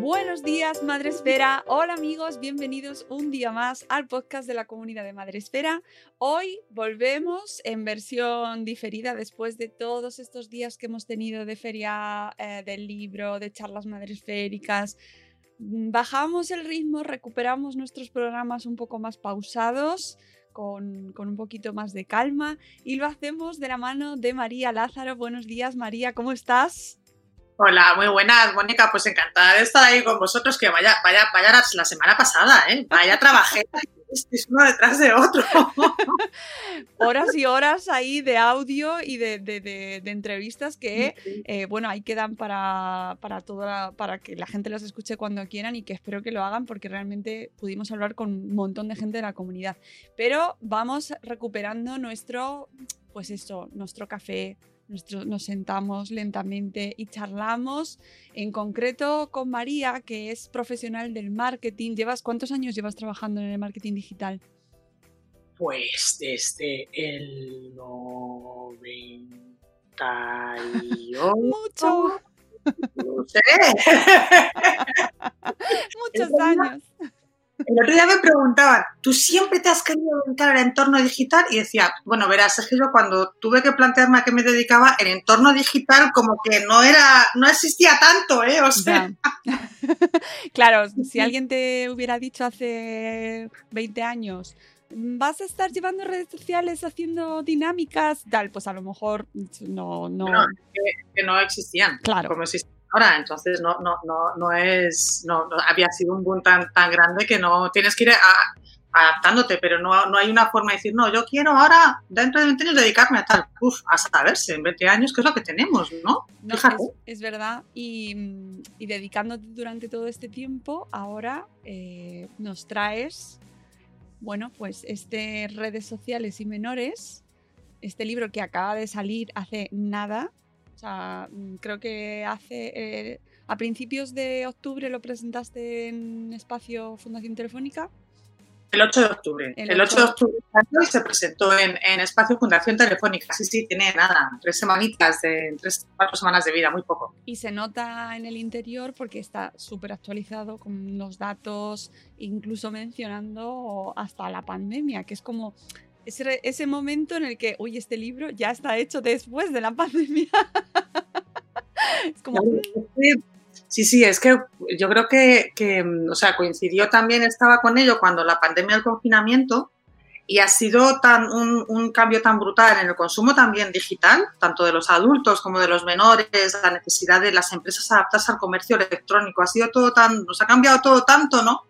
Buenos días, Madre Esfera. Hola amigos, bienvenidos un día más al podcast de la comunidad de Madre Esfera. Hoy volvemos en versión diferida después de todos estos días que hemos tenido de feria eh, del libro, de charlas madresféricas. Bajamos el ritmo, recuperamos nuestros programas un poco más pausados. Con, con un poquito más de calma y lo hacemos de la mano de María Lázaro. Buenos días María, ¿cómo estás? Hola, muy buenas, Mónica. Pues encantada de estar ahí con vosotros. Que vaya, vaya, vaya la semana pasada, ¿eh? Vaya trabajé. Es uno detrás de otro. horas y horas ahí de audio y de, de- de- de entrevistas que, eh, bueno, ahí quedan para, para, toda, para que la gente las escuche cuando quieran y que espero que lo hagan porque realmente pudimos hablar con un montón de gente de la comunidad. Pero vamos recuperando nuestro, pues eso, nuestro café. Nos sentamos lentamente y charlamos, en concreto con María, que es profesional del marketing. ¿Llevas cuántos años llevas trabajando en el marketing digital? Pues desde el 98. Mucho, No sé. muchos años. El otro día me preguntaban, ¿tú siempre te has querido dedicar al entorno digital? Y decía, bueno, verás, es que yo cuando tuve que plantearme a qué me dedicaba, el entorno digital como que no era, no existía tanto, ¿eh? O sea, claro, si alguien te hubiera dicho hace 20 años, vas a estar llevando redes sociales haciendo dinámicas, tal, pues a lo mejor no, no. No, que, que no existían. Claro. Como existen ahora. Entonces no, no, no, no es, no, no- había sido un boom tan, tan grande que no tienes que ir a- adaptándote, pero no, no hay una forma de decir, no, yo quiero ahora, dentro de 20 años, dedicarme a tal. Uf, a saberse, en 20 años, ¿qué es lo que tenemos, no? Es, es verdad. Y, y dedicándote durante todo este tiempo, ahora eh, nos traes, bueno, pues este redes sociales y menores, este libro que acaba de salir hace nada. O sea, mm, creo que hace eh, a principios de octubre lo presentaste en Espacio Fundación Telefónica. El 8 de octubre. El El, 8 8 de octubre se presentó en, en Espacio Fundación Telefónica. Sí, sí, tiene nada, tres semanitas, de, tres, cuatro semanas de vida, muy poco. Y se nota en el interior porque está súper actualizado con los datos, incluso mencionando hasta la pandemia, que es como ese, ese momento en el que, uy, este libro ya está hecho después de la pandemia. es como, mm, Sí, sí, es que yo creo que, que, o sea, coincidió también, estaba con ello cuando la pandemia del confinamiento y ha sido tan, un, un cambio tan brutal en el consumo también digital, tanto de los adultos como de los menores, la necesidad de las empresas adaptarse al comercio electrónico, ha sido todo tan, nos ha cambiado todo tanto, ¿no?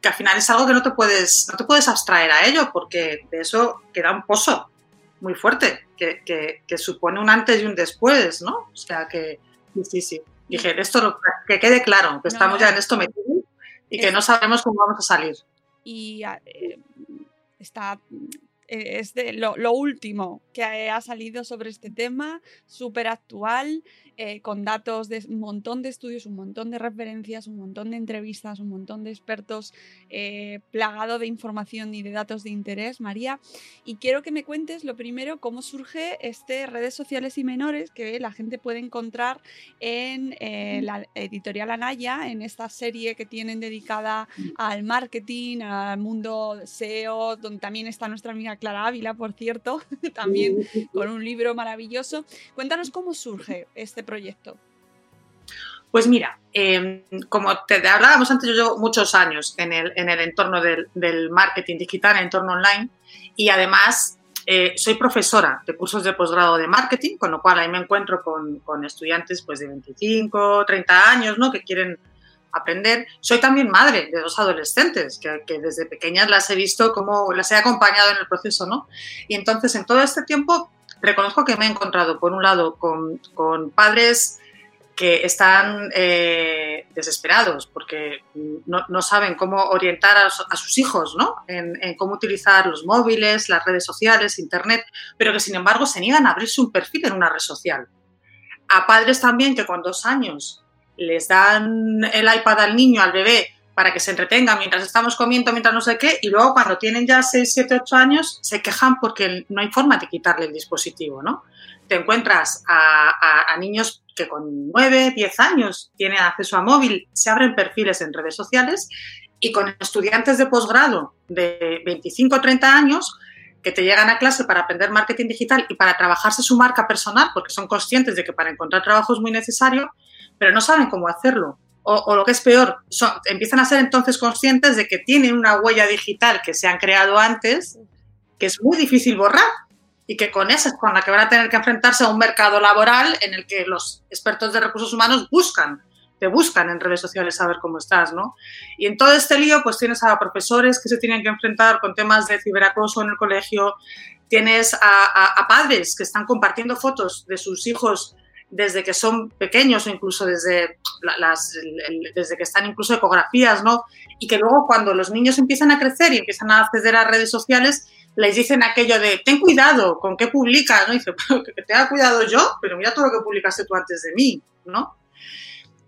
Que al final es algo que no te puedes, no te puedes abstraer a ello porque de eso queda un pozo. muy fuerte, que, que, que, supone un antes y un después, ¿no? O sea que, sí, sí, sí. Dije, esto lo, que quede claro, que estamos ya en esto metidos y que no sabemos cómo vamos a salir. Y eh, está es de lo, lo, último que ha salido sobre este tema, súper actual, eh, con datos de un montón de estudios, un montón de referencias, un montón de entrevistas, un montón de expertos, eh, plagado de información y de datos de interés, María. Y quiero que me cuentes lo primero, cómo surge este redes sociales y menores que la gente puede encontrar en eh, la editorial Anaya, en esta serie que tienen dedicada al marketing, al mundo SEO, donde también está nuestra amiga Clara Ávila, por cierto, también con un libro maravilloso. Cuéntanos cómo surge este proyecto? Pues mira, em, como te hablábamos antes, yo llevo muchos años en el, en el entorno del, marketing digital, en el entorno online, y además eh, soy profesora de cursos de posgrado de marketing, con lo cual ahí me encuentro con, estudiantes pues, de 25, 30 años, ¿no? que quieren aprender. Soy también madre de dos adolescentes, que, que, desde pequeñas las he visto como las he acompañado en el proceso, ¿no? Y entonces en todo este tiempo reconozco que me he encontrado, por un lado, con, padres que están eh, desesperados porque no, saben cómo orientar a, sus hijos ¿no? En, cómo utilizar los móviles, las redes sociales, Internet, pero que sin embargo se niegan a abrirse un perfil en una red social. A padres también que con dos años les dan el iPad al niño, al bebé, para que se entretenga mientras estamos comiendo, mientras no sé qué, y luego cuando tienen ya 6, 7, 8 años se quejan porque no hay forma de quitarle el dispositivo, ¿no? Te encuentras a, niños que con 9, 10 años tienen acceso a móvil, se abren perfiles en redes sociales y con estudiantes de posgrado de 25 o 30 años que te llegan a clase para aprender marketing digital y para trabajarse su marca personal, porque son conscientes de que para encontrar trabajo es muy necesario, pero no saben cómo hacerlo o, lo que es peor, empiezan a ser entonces conscientes de que tienen una huella digital que se han creado antes, que es muy difícil borrar y que con esa es con la que van a tener que enfrentarse a un mercado laboral en el que los expertos de recursos humanos buscan, te buscan en redes sociales saber cómo estás, ¿no? Y en todo este lío, pues tienes a profesores que se tienen que enfrentar con temas de ciberacoso en el colegio, tienes a padres que están compartiendo fotos de sus hijos desde que son pequeños o incluso desde, desde que están incluso ecografías, ¿no? Y que luego cuando los niños empiezan a crecer y empiezan a acceder a redes sociales, les dicen aquello de, ten cuidado con qué publicas, ¿no? Y dice, que te cuidado yo, pero mira todo lo que publicaste tú antes de mí, ¿no?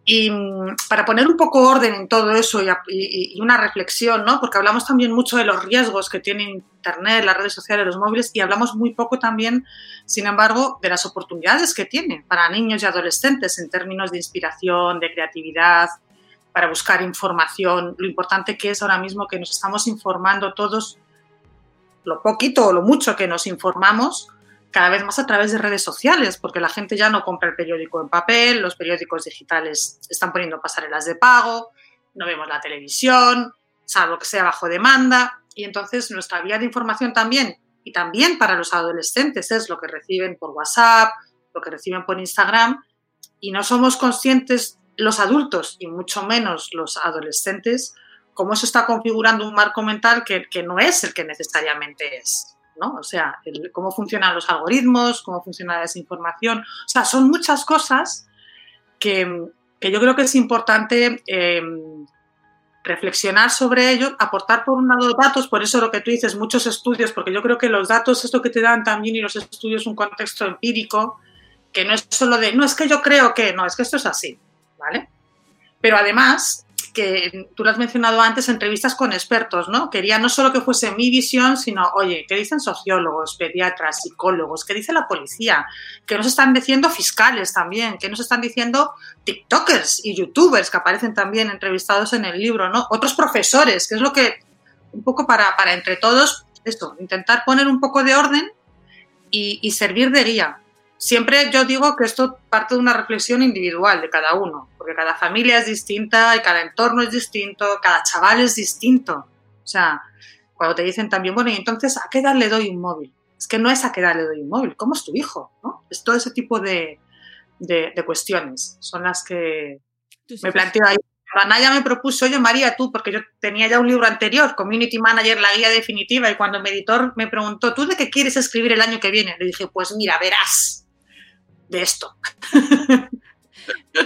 Y mm, para poner un poco orden en todo eso y, una reflexión, ¿no? Porque hablamos también mucho de los riesgos que tiene Internet, las redes sociales, los móviles, y hablamos muy poco también, sin embargo, de las oportunidades que tiene para niños y adolescentes en términos de inspiración, de creatividad, para buscar información, lo importante que es ahora mismo que nos estamos informando todos, lo poquito o lo mucho que nos informamos, cada vez más a través de redes sociales, porque la gente ya no compra el periódico en papel, los periódicos digitales están poniendo pasarelas de pago, no vemos la televisión, salvo que sea bajo demanda, y entonces nuestra vía de información también, y también para los adolescentes, es lo que reciben por WhatsApp, lo que reciben por Instagram, y no somos conscientes los adultos, y mucho menos los adolescentes, cómo se está configurando un marco mental que, que no es el que necesariamente es. ¿No? O sea, cómo funcionan los algoritmos, cómo funciona la desinformación. O sea, son muchas cosas que, yo creo que es importante em, reflexionar sobre ello, aportar por un lado datos, por eso lo que tú dices, muchos estudios, porque yo creo que los datos es lo que te dan también y los estudios un contexto empírico, que no es solo de, no es que yo creo que, no, es que esto es así, ¿vale? Pero además, que tú lo has mencionado antes, entrevistas con expertos, ¿no? Quería no solo que fuese mi visión, sino, oye, ¿qué dicen sociólogos, pediatras, psicólogos? ¿Qué dice la policía? ¿Qué nos están diciendo fiscales también? ¿Qué nos están diciendo TikTokers y YouTubers que aparecen también entrevistados en el libro, ¿no? Otros profesores, que es lo que, un poco para, para entre todos, esto, intentar poner un poco de orden y, y servir de guía Siempre yo digo que esto parte de una reflexión individual de cada uno, porque cada familia es distinta y cada entorno es distinto, cada chaval es distinto. O sea, cuando te dicen también, bueno, y entonces, ¿a qué edad le doy un móvil? Es que no es a qué edad le doy un móvil, ¿cómo es tu hijo? ¿no? Es todo ese tipo de, de, cuestiones, son las que me planteo ahí Anaya me propuso, oye María, tú, porque yo tenía ya un libro anterior, Community Manager, la guía definitiva, y cuando mi editor me preguntó, ¿tú de qué quieres escribir el año que viene? Le dije, pues mira, verás de esto.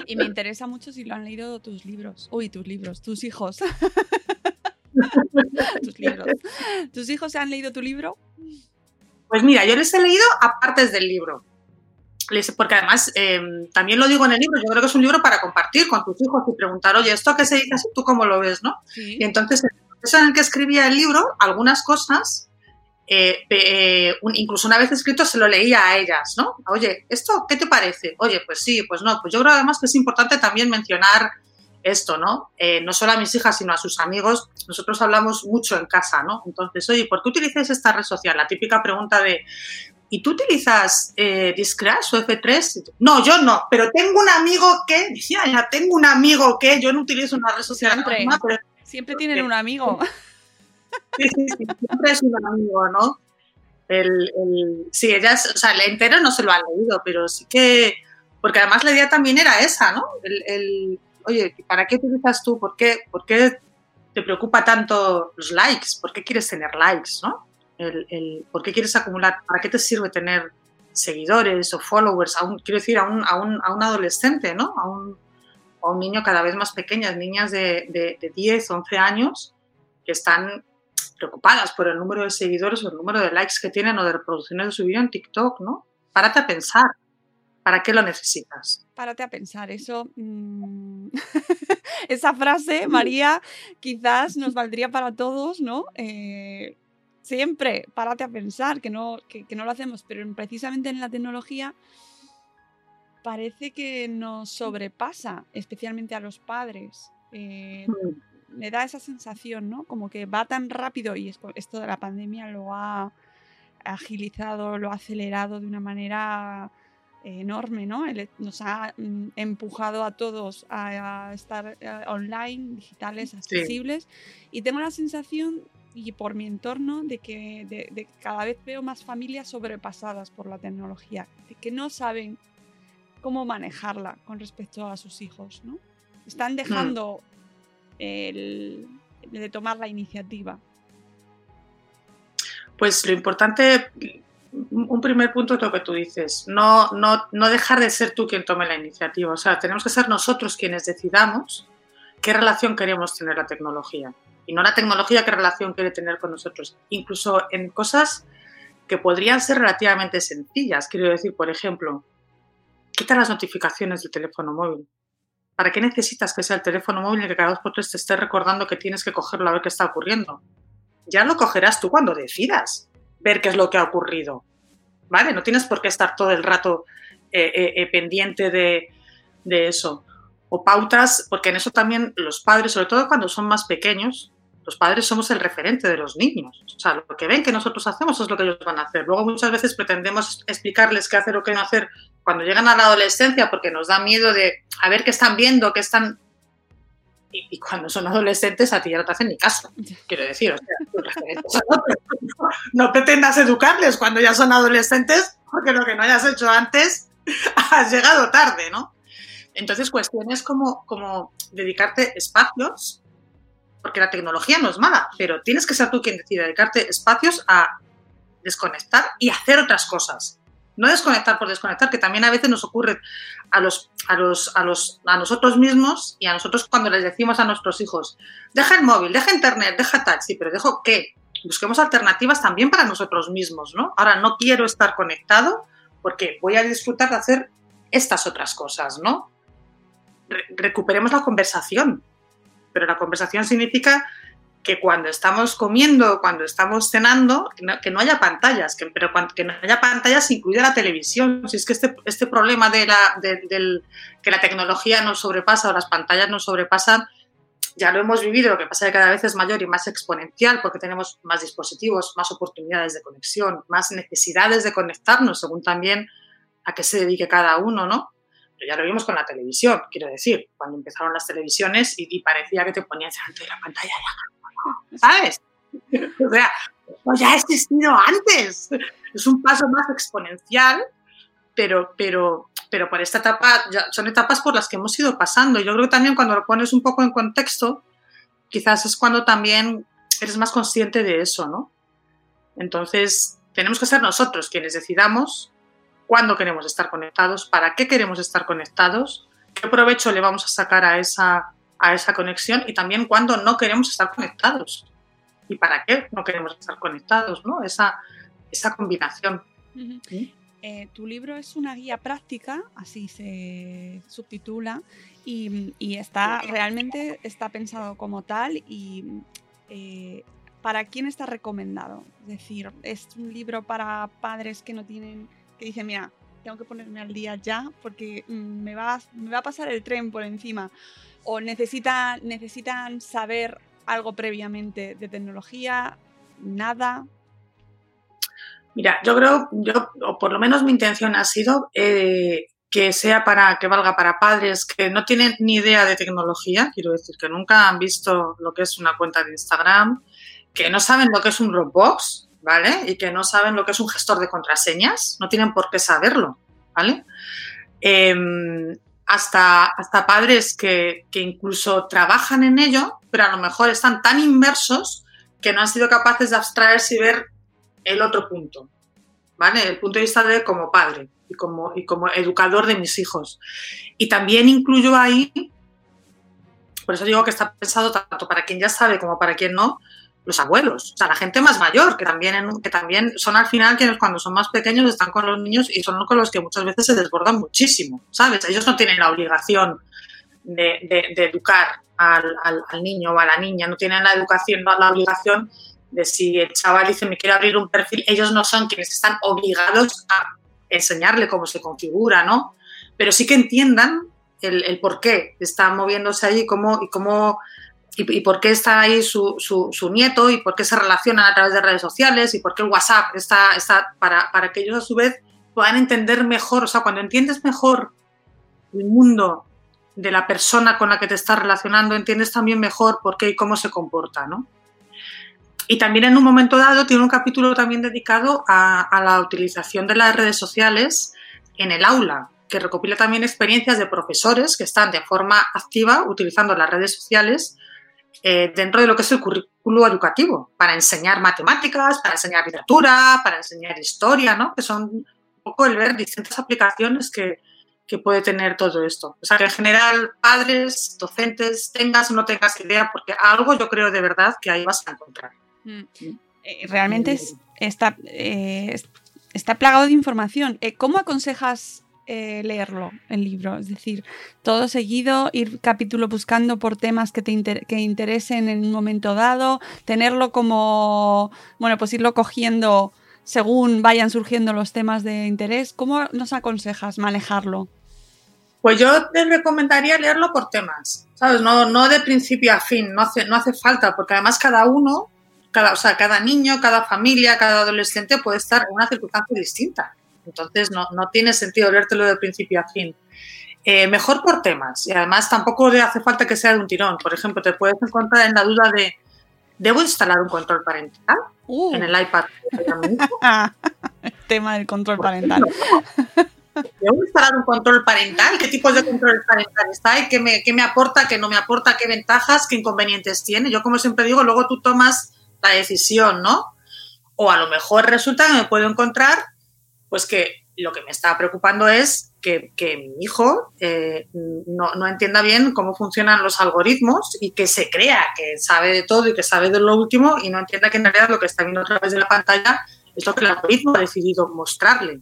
Y me interesa mucho si lo han leído tus libros. Uy, tus libros, tus hijos. tus libros. ¿Tus hijos se han leído tu libro? Pues mira, yo les he leído aparte del libro. Porque además, eh, también lo digo en el libro, yo creo que es un libro para compartir con tus hijos y preguntar, oye, ¿esto qué se dice? ¿Tú cómo lo ves? ¿no? Y entonces, en el proceso en el que escribía el libro, algunas cosas, eh, eh, incluso una vez escrito, se lo leía a ellas, ¿no? Oye, ¿esto qué te parece? Oye, pues sí, pues no. Pues yo creo además que es importante también mencionar esto, ¿no? no solo a mis hijas, sino a sus amigos. Nosotros hablamos mucho en casa, ¿no? Entonces, oye, ¿por qué utilizas esta red social? La típica pregunta de, ¿y tú utilizas eh, Discrash o F3? No, yo no, pero tengo un amigo que, decía, ya tengo un amigo que, yo no utilizo una red social. Siempre, pero, siempre tienen un amigo. Sí, sí, sí, siempre es un amigo, ¿no? El, el, sí, ellas, o sea, el entero no se lo han leído, pero sí que, porque además la idea también era esa, ¿no? El, el oye, ¿para qué utilizas tú? ¿Por qué, ¿Por qué te preocupa tanto los likes? ¿Por qué quieres tener likes, no? el, ¿por qué quieres acumular? ¿Para qué te sirve tener seguidores o followers? A quiero decir, a un, a un, a un adolescente, ¿no? A un, a un, niño cada vez más pequeño, niñas de, de, de 10, 11 años, que están preocupadas por el número de seguidores o el número de likes que tienen o de reproducciones de su vídeo en TikTok, ¿no? Párate a pensar. ¿Para qué lo necesitas? Párate a pensar, eso. Mmm... Esa frase, María, quizás nos valdría para todos, ¿no? Eh, siempre, párate a pensar que no, que, no lo hacemos, pero precisamente en la tecnología parece que nos sobrepasa, especialmente a los padres. Eh, me da esa sensación, ¿no? Como que va tan rápido y esto de la pandemia lo ha agilizado, lo ha acelerado de una manera enorme, ¿no? Nos ha mm, empujado a todos a, estar eh, online, digitales, accesibles. Y tengo la sensación y por mi entorno de que de, cada vez veo más familias sobrepasadas por la tecnología, de que no saben cómo manejarla con respecto a sus hijos, ¿no? Están dejando el, de tomar la iniciativa. Pues lo importante, un primer punto lo que tú dices, no, no, no dejar de ser tú quien tome la iniciativa, o sea, tenemos que ser nosotros quienes decidamos qué relación queremos tener la tecnología y no la tecnología qué relación quiere tener con nosotros. Incluso en cosas que podrían ser relativamente sencillas. Quiero decir, por ejemplo, quita las notificaciones del teléfono móvil. ¿Para qué necesitas que sea el teléfono móvil y que cada dos por tres te esté recordando que tienes que cogerlo a ver qué está ocurriendo? Ya lo cogerás tú cuando decidas ver qué es lo que ha ocurrido. ¿Vale? No tienes por qué estar todo el rato eh, eh, eh, pendiente de, de eso. O pautas, porque en eso también los padres, sobre todo cuando son más pequeños, los padres somos el referente de los niños. O sea, lo que ven que nosotros hacemos es lo que ellos van a hacer. Luego muchas veces pretendemos explicarles qué hacer o qué no hacer cuando llegan a la adolescencia porque nos da miedo de a ver qué están viendo, qué están... Y, cuando son adolescentes a ti ya no te hacen ni caso, quiero decir. O sea, no, pretendas educarles cuando ya son adolescentes porque lo que no hayas hecho antes has llegado tarde, ¿no? Entonces, cuestiones como, como dedicarte espacios porque la tecnología no es mala, pero tienes que ser tú quien decida dedicarte espacios a desconectar y hacer otras cosas. No desconectar por desconectar, que también a veces nos ocurre a, los, a, los, a, los, a nosotros mismos y a nosotros cuando les decimos a nuestros hijos, deja el móvil, deja internet, deja taxi, pero dejo qué. Busquemos alternativas también para nosotros mismos, ¿no? Ahora no quiero estar conectado porque voy a disfrutar de hacer estas otras cosas, ¿no? recuperemos la conversación, pero la conversación significa que cuando estamos comiendo, cuando estamos cenando, que no, haya pantallas, que, pero que no haya pantallas incluida la televisión. Si es que este, este problema de, la, del, que la tecnología nos sobrepasa o las pantallas nos sobrepasan, ya lo hemos vivido, lo que pasa es que cada vez es mayor y más exponencial porque tenemos más dispositivos, más oportunidades de conexión, más necesidades de conectarnos, según también a qué se dedique cada uno, ¿no? Pero ya lo vimos con la televisión, quiero decir, cuando empezaron las televisiones y, parecía que te ponías delante de la pantalla ¿sabes? o sea, ya ha existido antes. Es un paso más exponencial, pero, pero, pero por esta etapa son etapas por las que hemos ido pasando. Yo creo que también cuando lo pones un poco en contexto, quizás es cuando también eres más consciente de eso, ¿no? Entonces, tenemos que ser nosotros quienes decidamos cuándo queremos estar conectados, para qué queremos estar conectados, qué provecho le vamos a sacar a esa, a esa conexión y también cuándo no queremos estar conectados y para qué no queremos estar conectados, ¿no? Esa, esa combinación. Eh, tu libro es una guía práctica, así se subtitula, y, está realmente está pensado como tal y eh, ¿para quién está recomendado? Es decir, es un libro para padres que no tienen, que dicen, mira, tengo que ponerme al día ya porque mm, me va, me va a pasar el tren por encima. O necesitan, necesitan saber algo previamente de tecnología, nada. Mira, yo creo, yo, o por lo menos mi intención ha sido eh, que sea para, que valga para padres que no tienen ni idea de tecnología, quiero decir, que nunca han visto lo que es una cuenta de Instagram, que no saben lo que es un Dropbox, ¿vale? Y que no saben lo que es un gestor de contraseñas, no tienen por qué saberlo, ¿vale? Em, hasta, hasta padres que, que incluso trabajan en ello, pero a lo mejor están tan inmersos que no han sido capaces de abstraerse y ver el otro punto, ¿vale? El punto de vista de como padre y como, y como educador de mis hijos. Y también incluyo ahí, por eso digo que está pensado tanto para quien ya sabe como para quien no, los abuelos, o sea, la gente más mayor, que también, que también son al final quienes cuando son más pequeños están con los niños y son con los que muchas veces se desbordan muchísimo, ¿sabes? Ellos no tienen la obligación de, educar al, niño o a la niña, no tienen la educación, la obligación de si el chaval dice me quiero abrir un perfil, ellos no son quienes están obligados a enseñarle cómo se configura, ¿no? Pero sí que entiendan el, por qué está moviéndose allí cómo, y cómo y, por qué está ahí su, su, nieto y por qué se relacionan a través de redes sociales y por qué el WhatsApp está, está para, para que ellos a su vez puedan entender mejor, o sea, cuando entiendes mejor el mundo de la persona con la que te estás relacionando, entiendes también mejor por qué y cómo se comporta, ¿no? Y también en un momento dado tiene un capítulo también dedicado a, la utilización de las redes sociales en el aula, que recopila también experiencias de profesores que están de forma activa utilizando las redes sociales eh, dentro de lo que es el currículo educativo, para enseñar matemáticas, para enseñar literatura, para enseñar historia, ¿no? Que son un poco el ver distintas aplicaciones que, que puede tener todo esto. O sea, que en general, padres, docentes, tengas o no tengas idea, porque algo yo creo de verdad que ahí vas a encontrar. Mm. Eh, realmente está, eh, está plagado de información. ¿Cómo aconsejas leerlo, el libro? Es decir, todo seguido, ir capítulo buscando por temas que te interesen en un momento dado, tenerlo como, bueno, pues irlo cogiendo según vayan surgiendo los temas de interés. ¿Cómo nos aconsejas manejarlo? Pues yo te recomendaría leerlo por temas, ¿sabes? No, no de principio a fin, no hace, no hace falta, porque además cada uno cada, o sea, cada niño, cada familia, cada adolescente puede estar en una circunstancia distinta. Entonces no, no tiene sentido leértelo de principio a fin. Eh, mejor por temas y además tampoco le hace falta que sea de un tirón. Por ejemplo, te puedes encontrar en la duda de ¿debo instalar un control parental uh. en el iPad? el tema del control parental. ¿Debo instalar un control parental? ¿Qué tipos de control parental está? ¿Y qué me, qué me aporta, qué no me aporta? ¿Qué ventajas, qué inconvenientes tiene? Yo, como siempre digo, luego tú tomas la decisión, ¿no? O a lo mejor resulta que me puedo encontrar, pues que lo que me está preocupando es que, mi hijo eh, no, entienda bien cómo funcionan los algoritmos y que se crea que sabe de todo y que sabe de lo último y no entienda que en realidad lo que está viendo a través de la pantalla es lo que el algoritmo ha decidido mostrarle.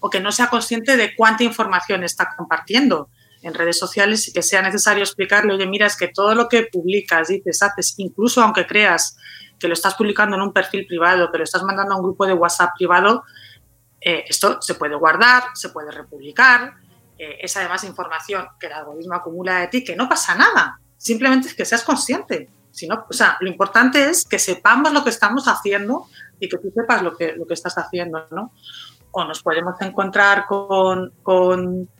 O que no sea consciente de cuánta información está compartiendo en redes sociales y que sea necesario explicarle, oye, mira, es que todo lo que publicas, dices, haces, incluso aunque creas que lo estás publicando en un perfil privado, que lo estás mandando a un grupo de WhatsApp privado, eh, esto se puede guardar, se puede republicar, eh, es además información que el algoritmo acumula de ti, que no pasa nada, simplemente es que seas consciente. Si no, o sea, lo importante es que sepamos lo que estamos haciendo y que tú sepas lo que, lo que estás haciendo, ¿no? O nos podemos encontrar con, con,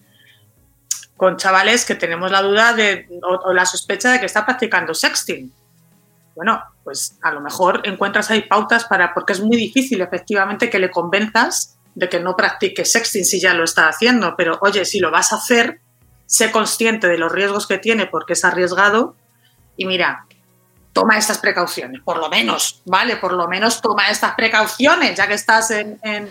con chavales que tenemos la duda de, o, la sospecha de que está practicando sexting bueno, pues a lo mejor encuentras ahí pautas para, porque es muy difícil efectivamente que le convenzas de que no practique sexting si ya lo está haciendo, pero oye, si lo vas a hacer, sé consciente de los riesgos que tiene porque es arriesgado y mira, toma estas precauciones, por lo menos, ¿vale? Por lo menos toma estas precauciones, ya que estás en, en,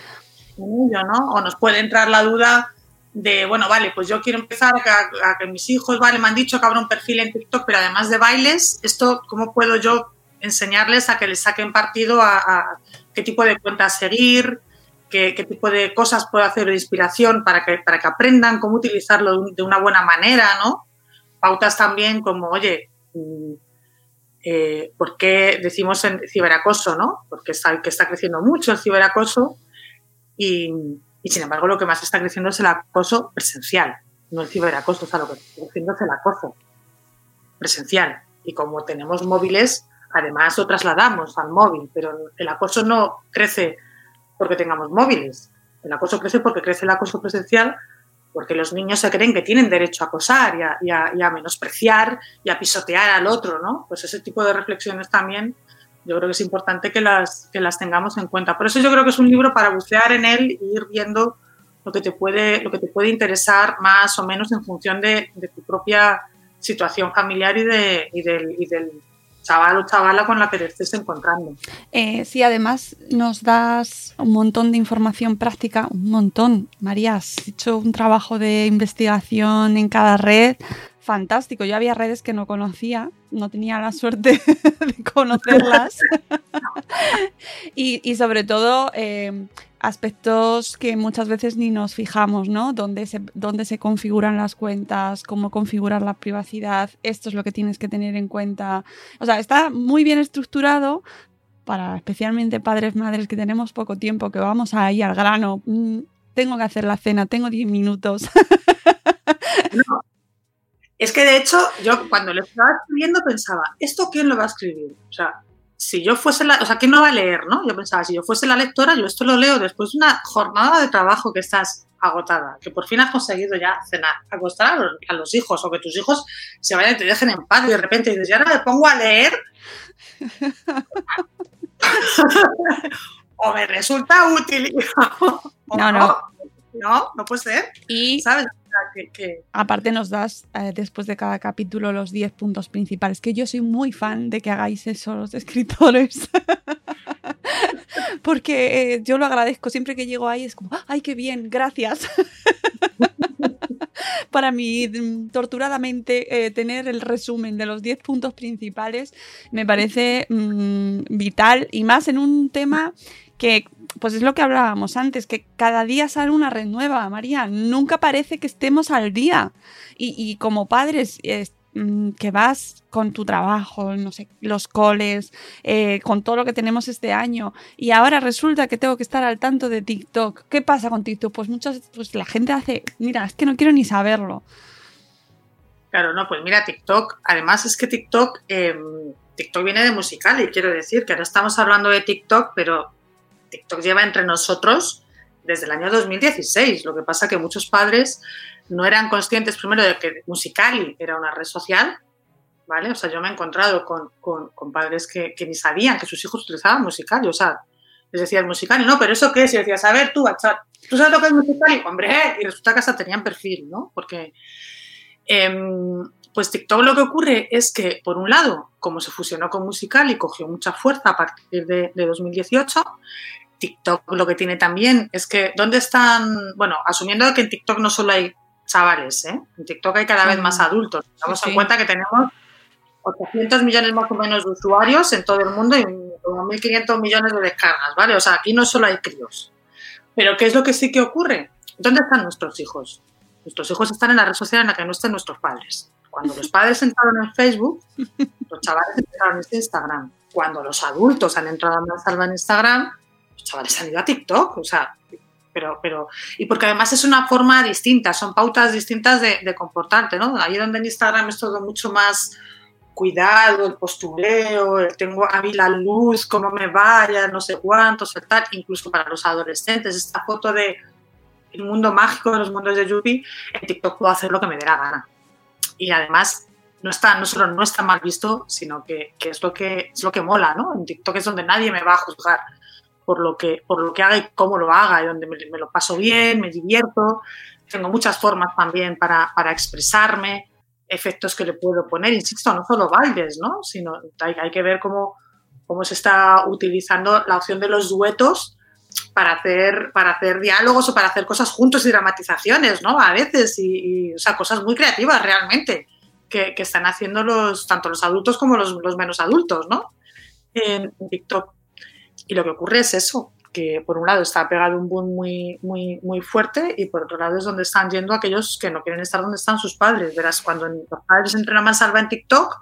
ello, ¿no? O nos puede entrar la duda de, bueno, vale, pues yo quiero empezar a, a, que mis hijos, vale, me han dicho que habrá un perfil en TikTok, pero además de bailes, esto, ¿cómo puedo yo enseñarles a que les saquen partido a, a qué tipo de cuentas seguir, qué, qué, tipo de cosas puedo hacer de inspiración para que, para que aprendan cómo utilizarlo de una buena manera, ¿no? Pautas también como, oye, eh, ¿por qué decimos en ciberacoso, no? Porque está, que está creciendo mucho el ciberacoso y, y, sin embargo lo que más está creciendo es el acoso presencial, no el ciberacoso, o sea, lo que está creciendo es el acoso presencial. Y como tenemos móviles, además lo trasladamos al móvil, pero el acoso no crece porque tengamos móviles. El acoso crece porque crece el acoso presencial, porque los niños se creen que tienen derecho a acosar y a, y a, y a menospreciar y a pisotear al otro, ¿no? Pues ese tipo de reflexiones también yo creo que es importante que las, que las tengamos en cuenta. Por eso yo creo que es un libro para bucear en él e ir viendo lo que te puede, lo que te puede interesar más o menos en función de, de tu propia situación familiar y, de, y, del, y del, chaval o chavala con la que te estés encontrando. Eh, sí, además nos das un montón de información práctica, un montón. María, has hecho un trabajo de investigación en cada red fantástico. Yo había redes que no conocía, no tenía la suerte de conocerlas. y, y, sobre todo... Eh, aspectos que muchas veces ni nos fijamos, ¿no? Dónde se, dónde se configuran las cuentas, cómo configurar la privacidad, esto es lo que tienes que tener en cuenta. O sea, está muy bien estructurado para especialmente padres, madres que tenemos poco tiempo, que vamos ahí al grano. Mm, tengo que hacer la cena, tengo 10 minutos. No. Es que de hecho, yo cuando le estaba escribiendo pensaba, ¿esto quién lo va a escribir? O sea, si yo fuese la, o sea, ¿quién no va a leer, no? Yo pensaba, si yo fuese la lectora, yo esto lo leo después de una jornada de trabajo que estás agotada, que por fin has conseguido ya cenar, acostar a los, a los hijos o que tus hijos se vayan y te dejen en paz y de repente dices, ya ahora me pongo a leer. o me resulta útil. no, no. No, no puede ser. Y ¿sabes? Que, que... aparte nos das eh, después de cada capítulo los 10 puntos principales, que yo soy muy fan de que hagáis eso los escritores. Porque eh, yo lo agradezco, siempre que llego ahí es como, ay, qué bien, gracias. Para mí, torturadamente, eh, tener el resumen de los 10 puntos principales me parece mmm, vital y más en un tema que pues es lo que hablábamos antes, que cada día sale una red nueva, María. Nunca parece que estemos al día. Y, y como padres es, mm, que vas con tu trabajo, no sé, los coles, eh, con todo lo que tenemos este año, y ahora resulta que tengo que estar al tanto de TikTok. ¿Qué pasa con TikTok? Pues muchas pues la gente hace, mira, es que no quiero ni saberlo. Claro, no, pues mira, TikTok, además es que TikTok, eh, TikTok viene de musical y quiero decir que ahora estamos hablando de TikTok, pero TikTok lleva entre nosotros desde el año 2016. Lo que pasa que muchos padres no eran conscientes primero de que Musicali era una red social, ¿vale? O sea, yo me he encontrado con, con, con padres que, que, ni sabían que sus hijos utilizaban Musicali, o sea, les decían Musicali, no, pero ¿eso qué es? Y decías, a ver, tú, ¿tú sabes lo que es Musicali? Hombre, y resulta que hasta tenían perfil, ¿no? Porque... Eh, pues TikTok lo que ocurre es que, por un lado, como se fusionó con Musical y cogió mucha fuerza a partir de, de 2018, TikTok lo que tiene también es que, ¿dónde están? Bueno, asumiendo que en TikTok no solo hay chavales, ¿eh? en TikTok hay cada vez más adultos. Damos sí, en cuenta que tenemos 800 millones más o menos de usuarios en todo el mundo y como 1.500 millones de descargas, ¿vale? O sea, aquí no solo hay críos. Pero ¿qué es lo que sí que ocurre? ¿Dónde están nuestros hijos? Nuestros hijos están en la red social en la que no estén nuestros padres. Cuando los padres entraron en Facebook, los chavales entraron en Instagram. Cuando los adultos han entrado a Mansalva en Instagram, los chavales han ido a TikTok. O sea, pero, pero, y porque además es una forma distinta, son pautas distintas de, de comportarte, ¿no? Ahí donde en Instagram es todo mucho más cuidado, el postureo, el tengo a mí la luz, cómo me vaya, no sé cuántos, tal, incluso para los adolescentes, esta foto de el mundo mágico de los mundos de Yuppie, en TikTok puedo hacer lo que me dé la gana. Y además no está, no solo no está mal visto, sino que, que, es, lo que es lo que mola, ¿no? En TikTok es donde nadie me va a juzgar por lo que, por lo que haga y cómo lo haga, y donde me, me lo paso bien, me divierto. Tengo muchas formas también para, para expresarme, efectos que le puedo poner, insisto, no solo bailes, ¿no? Sino hay, hay que ver cómo, cómo se está utilizando la opción de los duetos para hacer, para hacer diálogos o para hacer cosas juntos y dramatizaciones, ¿no? A veces, y, y, o sea, cosas muy creativas realmente que, que, están haciendo los, tanto los adultos como los, los menos adultos, ¿no? En TikTok. Y lo que ocurre es eso, que por un lado está pegado un boom muy, muy, muy fuerte y por otro lado es donde están yendo aquellos que no quieren estar donde están sus padres. Verás, cuando los padres entren a mansalva en TikTok,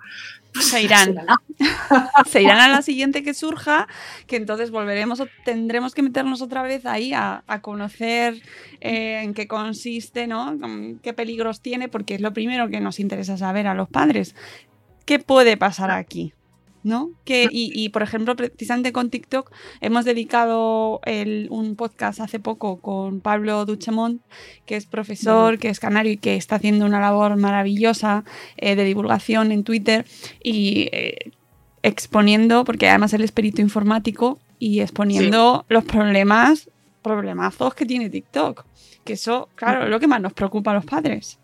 pues se irán. se irán a la siguiente que surja, que entonces volveremos tendremos que meternos otra vez ahí a, a conocer eh, en qué consiste, ¿no? qué peligros tiene, porque es lo primero que nos interesa saber a los padres. ¿Qué puede pasar aquí? ¿No? Que, y, y, por ejemplo, precisamente con TikTok hemos dedicado el, un podcast hace poco con Pablo Duchemont, que es profesor, que es canario y que está haciendo una labor maravillosa eh, de divulgación en Twitter y eh, exponiendo, porque además él es perito informático, y exponiendo sí. los problemas, problemazos que tiene TikTok. Que eso, claro, es lo que más nos preocupa a los padres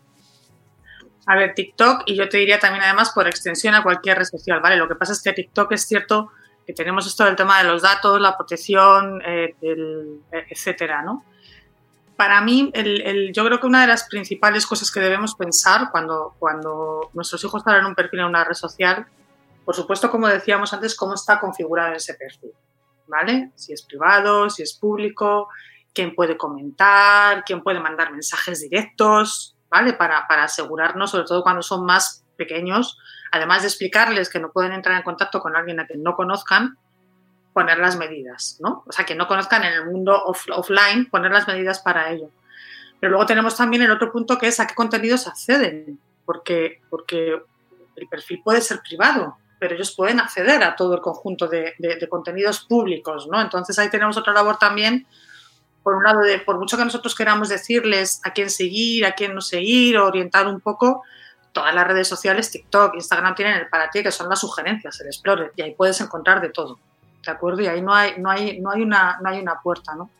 a ver, TikTok y yo te diría también además por extensión a cualquier red social, ¿vale? Lo que pasa es que TikTok es cierto que tenemos esto del tema de los datos, la protección, eh, el, etcétera, ¿no? Para mí, el, el, yo creo que una de las principales cosas que debemos pensar cuando, cuando nuestros hijos en un perfil en una red social, por supuesto, como decíamos antes, cómo está configurado ese perfil, ¿vale? Si es privado, si es público, quién puede comentar, quién puede mandar mensajes directos, ¿vale? Para, para, asegurarnos, sobre todo cuando son más pequeños, además de explicarles que no pueden entrar en contacto con alguien a quien no conozcan, poner las medidas, ¿no? O sea, que no conozcan en el mundo off offline, poner las medidas para ello. Pero luego tenemos también el otro punto que es a qué contenidos acceden, porque, porque el perfil puede ser privado, pero ellos pueden acceder a todo el conjunto de, de, de contenidos públicos, ¿no? Entonces ahí tenemos otra labor también por un lado, de, por mucho que nosotros queramos decirles a quién seguir, a quién no seguir, orientar un poco, todas las redes sociales, TikTok, Instagram tienen el para ti, que son las sugerencias, el Explorer, y ahí puedes encontrar de todo, ¿de acuerdo? Y ahí no hay, no hay, no hay, una, no hay una puerta, ¿no?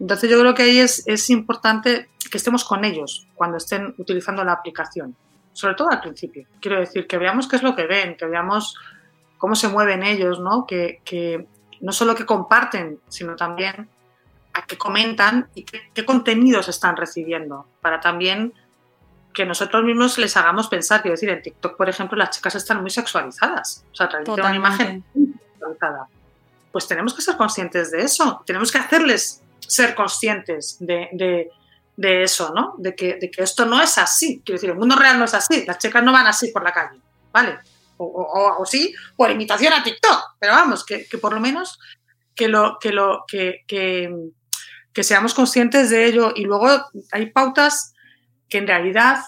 Entonces yo creo que ahí es, es importante que estemos con ellos cuando estén utilizando la aplicación, sobre todo al principio. Quiero decir, que veamos qué es lo que ven, que veamos cómo se mueven ellos, ¿no? Que, que no solo que comparten, sino también a qué comentan y qué, qué, contenidos están recibiendo, para también que nosotros mismos les hagamos pensar, quiero decir, en TikTok, por ejemplo, las chicas están muy sexualizadas, o sea, transmiten una imagen muy sexualizada. Pues tenemos que ser conscientes de eso, tenemos que hacerles ser conscientes de, de, de eso, ¿no? De que, de que, esto no es así, quiero decir, el mundo real no es así, las chicas no van así por la calle, ¿vale? O, o, o sí, por imitación a TikTok, pero vamos, que, que por lo menos que lo, que lo, que, que, que seamos conscientes de ello y luego hay pautas que en realidad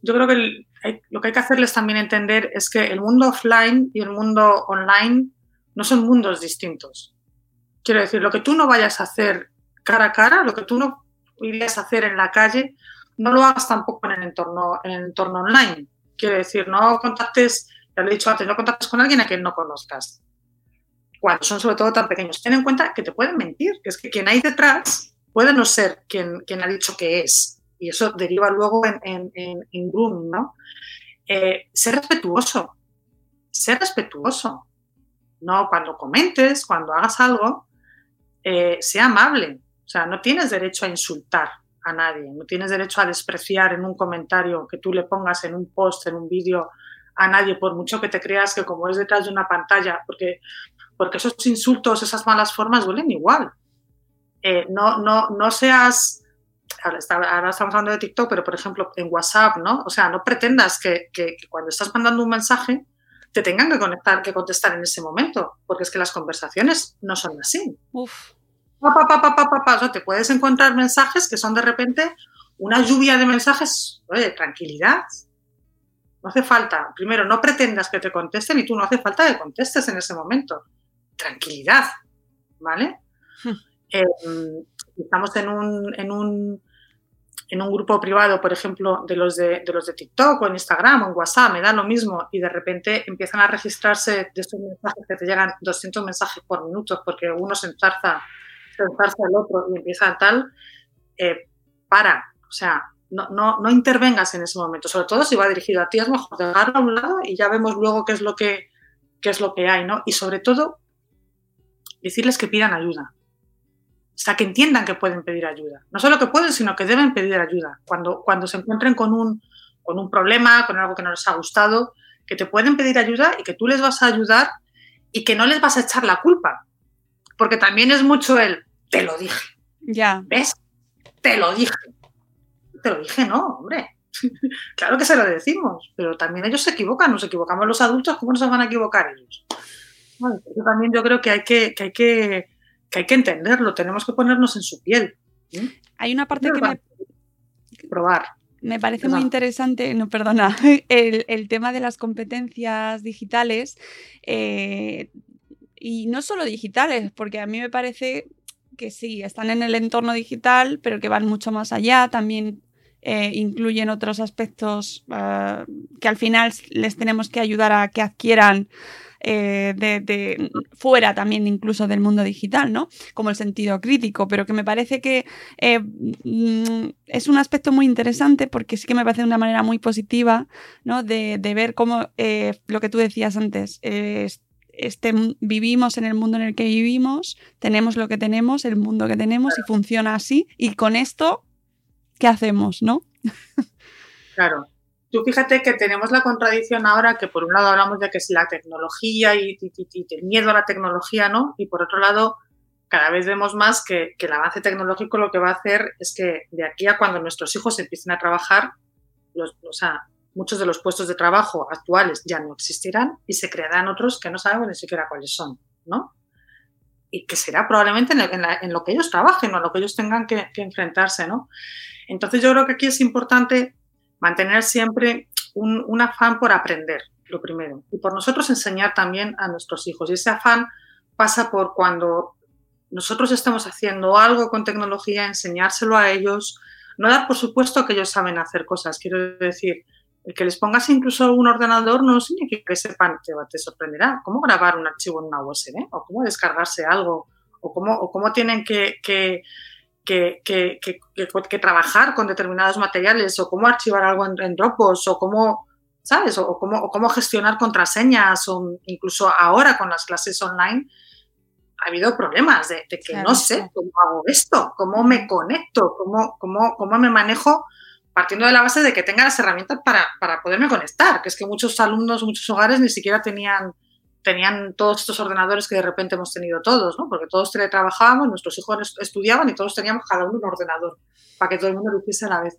yo creo que lo que hay que hacerles también entender es que el mundo offline y el mundo online no son mundos distintos. Quiero decir, lo que tú no vayas a hacer cara a cara, lo que tú no irías a hacer en la calle, no lo hagas tampoco en el entorno, en el entorno online. Quiero decir, no contactes, ya lo he dicho antes, no contactes con alguien a quien no conozcas. Cuando son sobre todo tan pequeños. Ten en cuenta que te pueden mentir, que es que quien hay detrás puede no ser quien, quien ha dicho que es. Y eso deriva luego en, en, en, en grooming, ¿no? Eh, ser respetuoso. Ser respetuoso. No, cuando comentes, cuando hagas algo, eh, sea amable. O sea, no tienes derecho a insultar a nadie, no tienes derecho a despreciar en un comentario que tú le pongas en un post, en un vídeo a nadie, por mucho que te creas que como es detrás de una pantalla, porque, porque esos insultos, esas malas formas duelen igual eh, no, no, no seas, ahora, está, ahora, estamos hablando de TikTok, pero por ejemplo en WhatsApp, ¿no? O sea, no pretendas que, que, que, cuando estás mandando un mensaje te tengan que conectar, que contestar en ese momento, porque es que las conversaciones no son así. Uf. Pa, pa, pa, pa, pa, pa, o sea, te puedes encontrar mensajes que son de repente una lluvia de mensajes, oye, tranquilidad. No hace falta, primero, no pretendas que te contesten y tú no hace falta que contestes en ese momento. Tranquilidad, ¿vale? Eh, estamos en un, en un, en un grupo privado, por ejemplo, de los de, los de TikTok o en Instagram o en WhatsApp, me da lo mismo y de repente empiezan a registrarse de estos mensajes que te llegan 200 mensajes por minuto porque uno se enzarza, se enzarza al otro y empieza tal, eh, para, o sea, no, no, no, intervengas en ese momento, sobre todo si va dirigido a ti, es mejor dejarlo a un lado y ya vemos luego qué es lo que, qué es lo que hay, ¿no? Y sobre todo, decirles que pidan ayuda hasta que entiendan que pueden pedir ayuda. No solo que pueden, sino que deben pedir ayuda. Cuando, cuando se encuentren con un, con un problema, con algo que no les ha gustado, que te pueden pedir ayuda y que tú les vas a ayudar y que no les vas a echar la culpa. Porque también es mucho el, te lo dije. Ya. ¿Ves? Te lo dije. Te lo dije, no, hombre. claro que se lo decimos, pero también ellos se equivocan, nos equivocamos los adultos, ¿cómo no se van a equivocar ellos? Yo también yo creo que hay que, que hay que que hay que entenderlo, tenemos que ponernos en su piel. Hay una parte que me... Probar. Me parece muy interesante, no, perdona, el, tema de las competencias digitales eh, y no solo digitales, porque a mí me parece que sí, están en el entorno digital, pero que van mucho más allá, también eh, incluyen otros aspectos eh, que al final les tenemos que ayudar a que adquieran eh, de, fuera también incluso del mundo digital, ¿no? Como el sentido crítico, pero que me parece que eh, mm, es un aspecto muy interesante porque sí que me parece de una manera muy positiva, ¿no? De, ver cómo eh, lo que tú decías antes, este, vivimos en el mundo en el que vivimos, tenemos lo que tenemos, el mundo que tenemos y funciona así. Y con esto, ¿qué hacemos, no? Claro. Tú fíjate que tenemos la contradicción ahora que por un lado hablamos de que si la tecnología y, el miedo a la tecnología, ¿no? Y por otro lado, cada vez vemos más que, el avance tecnológico lo que va a hacer es que de aquí a cuando nuestros hijos empiecen a trabajar, o sea, muchos de los puestos de trabajo actuales ya no existirán y se crearán otros que no sabemos ni siquiera cuáles son, ¿no? Y que será probablemente en, lo que ellos trabajen o en lo que ellos tengan que, que enfrentarse, ¿no? Entonces yo creo que aquí es importante mantener siempre un, afán por aprender, lo primero, y por nosotros enseñar también a nuestros hijos. Y ese afán pasa por cuando nosotros estamos haciendo algo con tecnología, enseñárselo a ellos, no dar por supuesto que ellos saben hacer cosas, quiero decir, el que les pongas incluso un ordenador no significa que sepan, te, te sorprenderá, cómo grabar un archivo en una USB, o cómo descargarse algo, o cómo, cómo tienen que que, que, que, trabajar con determinados materiales o cómo archivar algo en, Dropbox o cómo, ¿sabes? O, cómo, cómo, gestionar contraseñas o incluso ahora con las clases online ha habido problemas de, que no sé cómo hago esto, cómo me conecto, cómo, cómo, cómo me manejo partiendo de la base de que tenga las herramientas para, para poderme conectar, que es que muchos alumnos, muchos hogares ni siquiera tenían tenían todos estos ordenadores que de repente hemos tenido todos, ¿no? Porque todos teletrabajábamos, nuestros hijos estudiaban y todos teníamos cada uno un ordenador para que todo el mundo lo hiciese a la vez.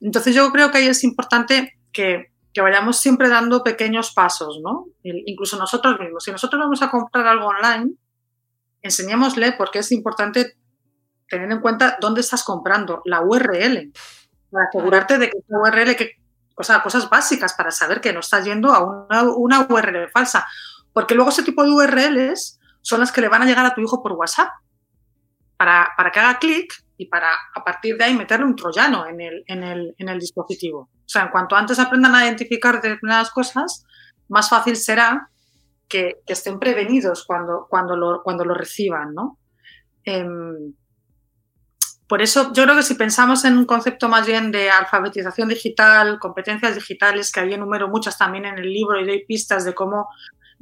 Entonces yo creo que ahí es importante que, que vayamos siempre dando pequeños pasos, ¿no? Incluso nosotros mismos. Si nosotros vamos a comprar algo online, enseñémosle porque es importante tener en cuenta dónde estás comprando, la URL, para asegurarte de que esa URL, que, o sea, cosas básicas para saber que no estás yendo a una URL falsa porque luego ese tipo de URLs son las que le van a llegar a tu hijo por WhatsApp para, para que haga clic y para a partir de ahí meterle un troyano en el, en, el, en el dispositivo. O sea, en cuanto antes aprendan a identificar determinadas cosas, más fácil será que, estén prevenidos cuando, cuando, lo, cuando lo reciban, ¿no? Em, por eso yo creo que si pensamos en un concepto más bien de alfabetización digital, competencias digitales, que ahí enumero muchas también en el libro y doy pistas de cómo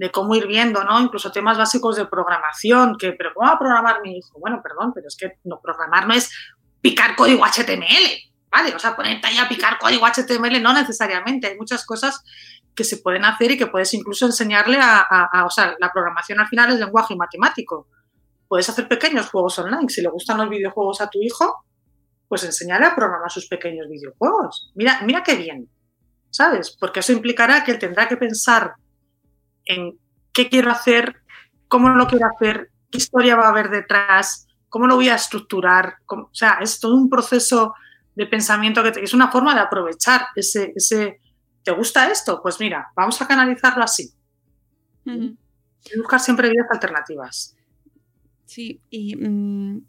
de cómo ir viendo, ¿no? Incluso temas básicos de programación, que, pero ¿cómo va a programar mi hijo? Bueno, perdón, pero es que no, programar no es picar código HTML, ¿vale? O sea, ponerte ahí a picar código HTML no necesariamente, hay muchas cosas que se pueden hacer y que puedes incluso enseñarle a, o sea, la programación al final es lenguaje matemático. Puedes hacer pequeños juegos online. Si le gustan los videojuegos a tu hijo, pues enseñarle a programar sus pequeños videojuegos. Mira, mira qué bien, ¿sabes? Porque eso implicará que él tendrá que pensar en qué quiero hacer, cómo lo quiero hacer, qué historia va a haber detrás, cómo lo voy a estructurar. o sea, es todo un proceso de pensamiento que es una forma de aprovechar ese, ese, ¿te gusta esto? Pues mira, vamos a canalizarlo así. Y buscar siempre vías alternativas. Sí, y mm,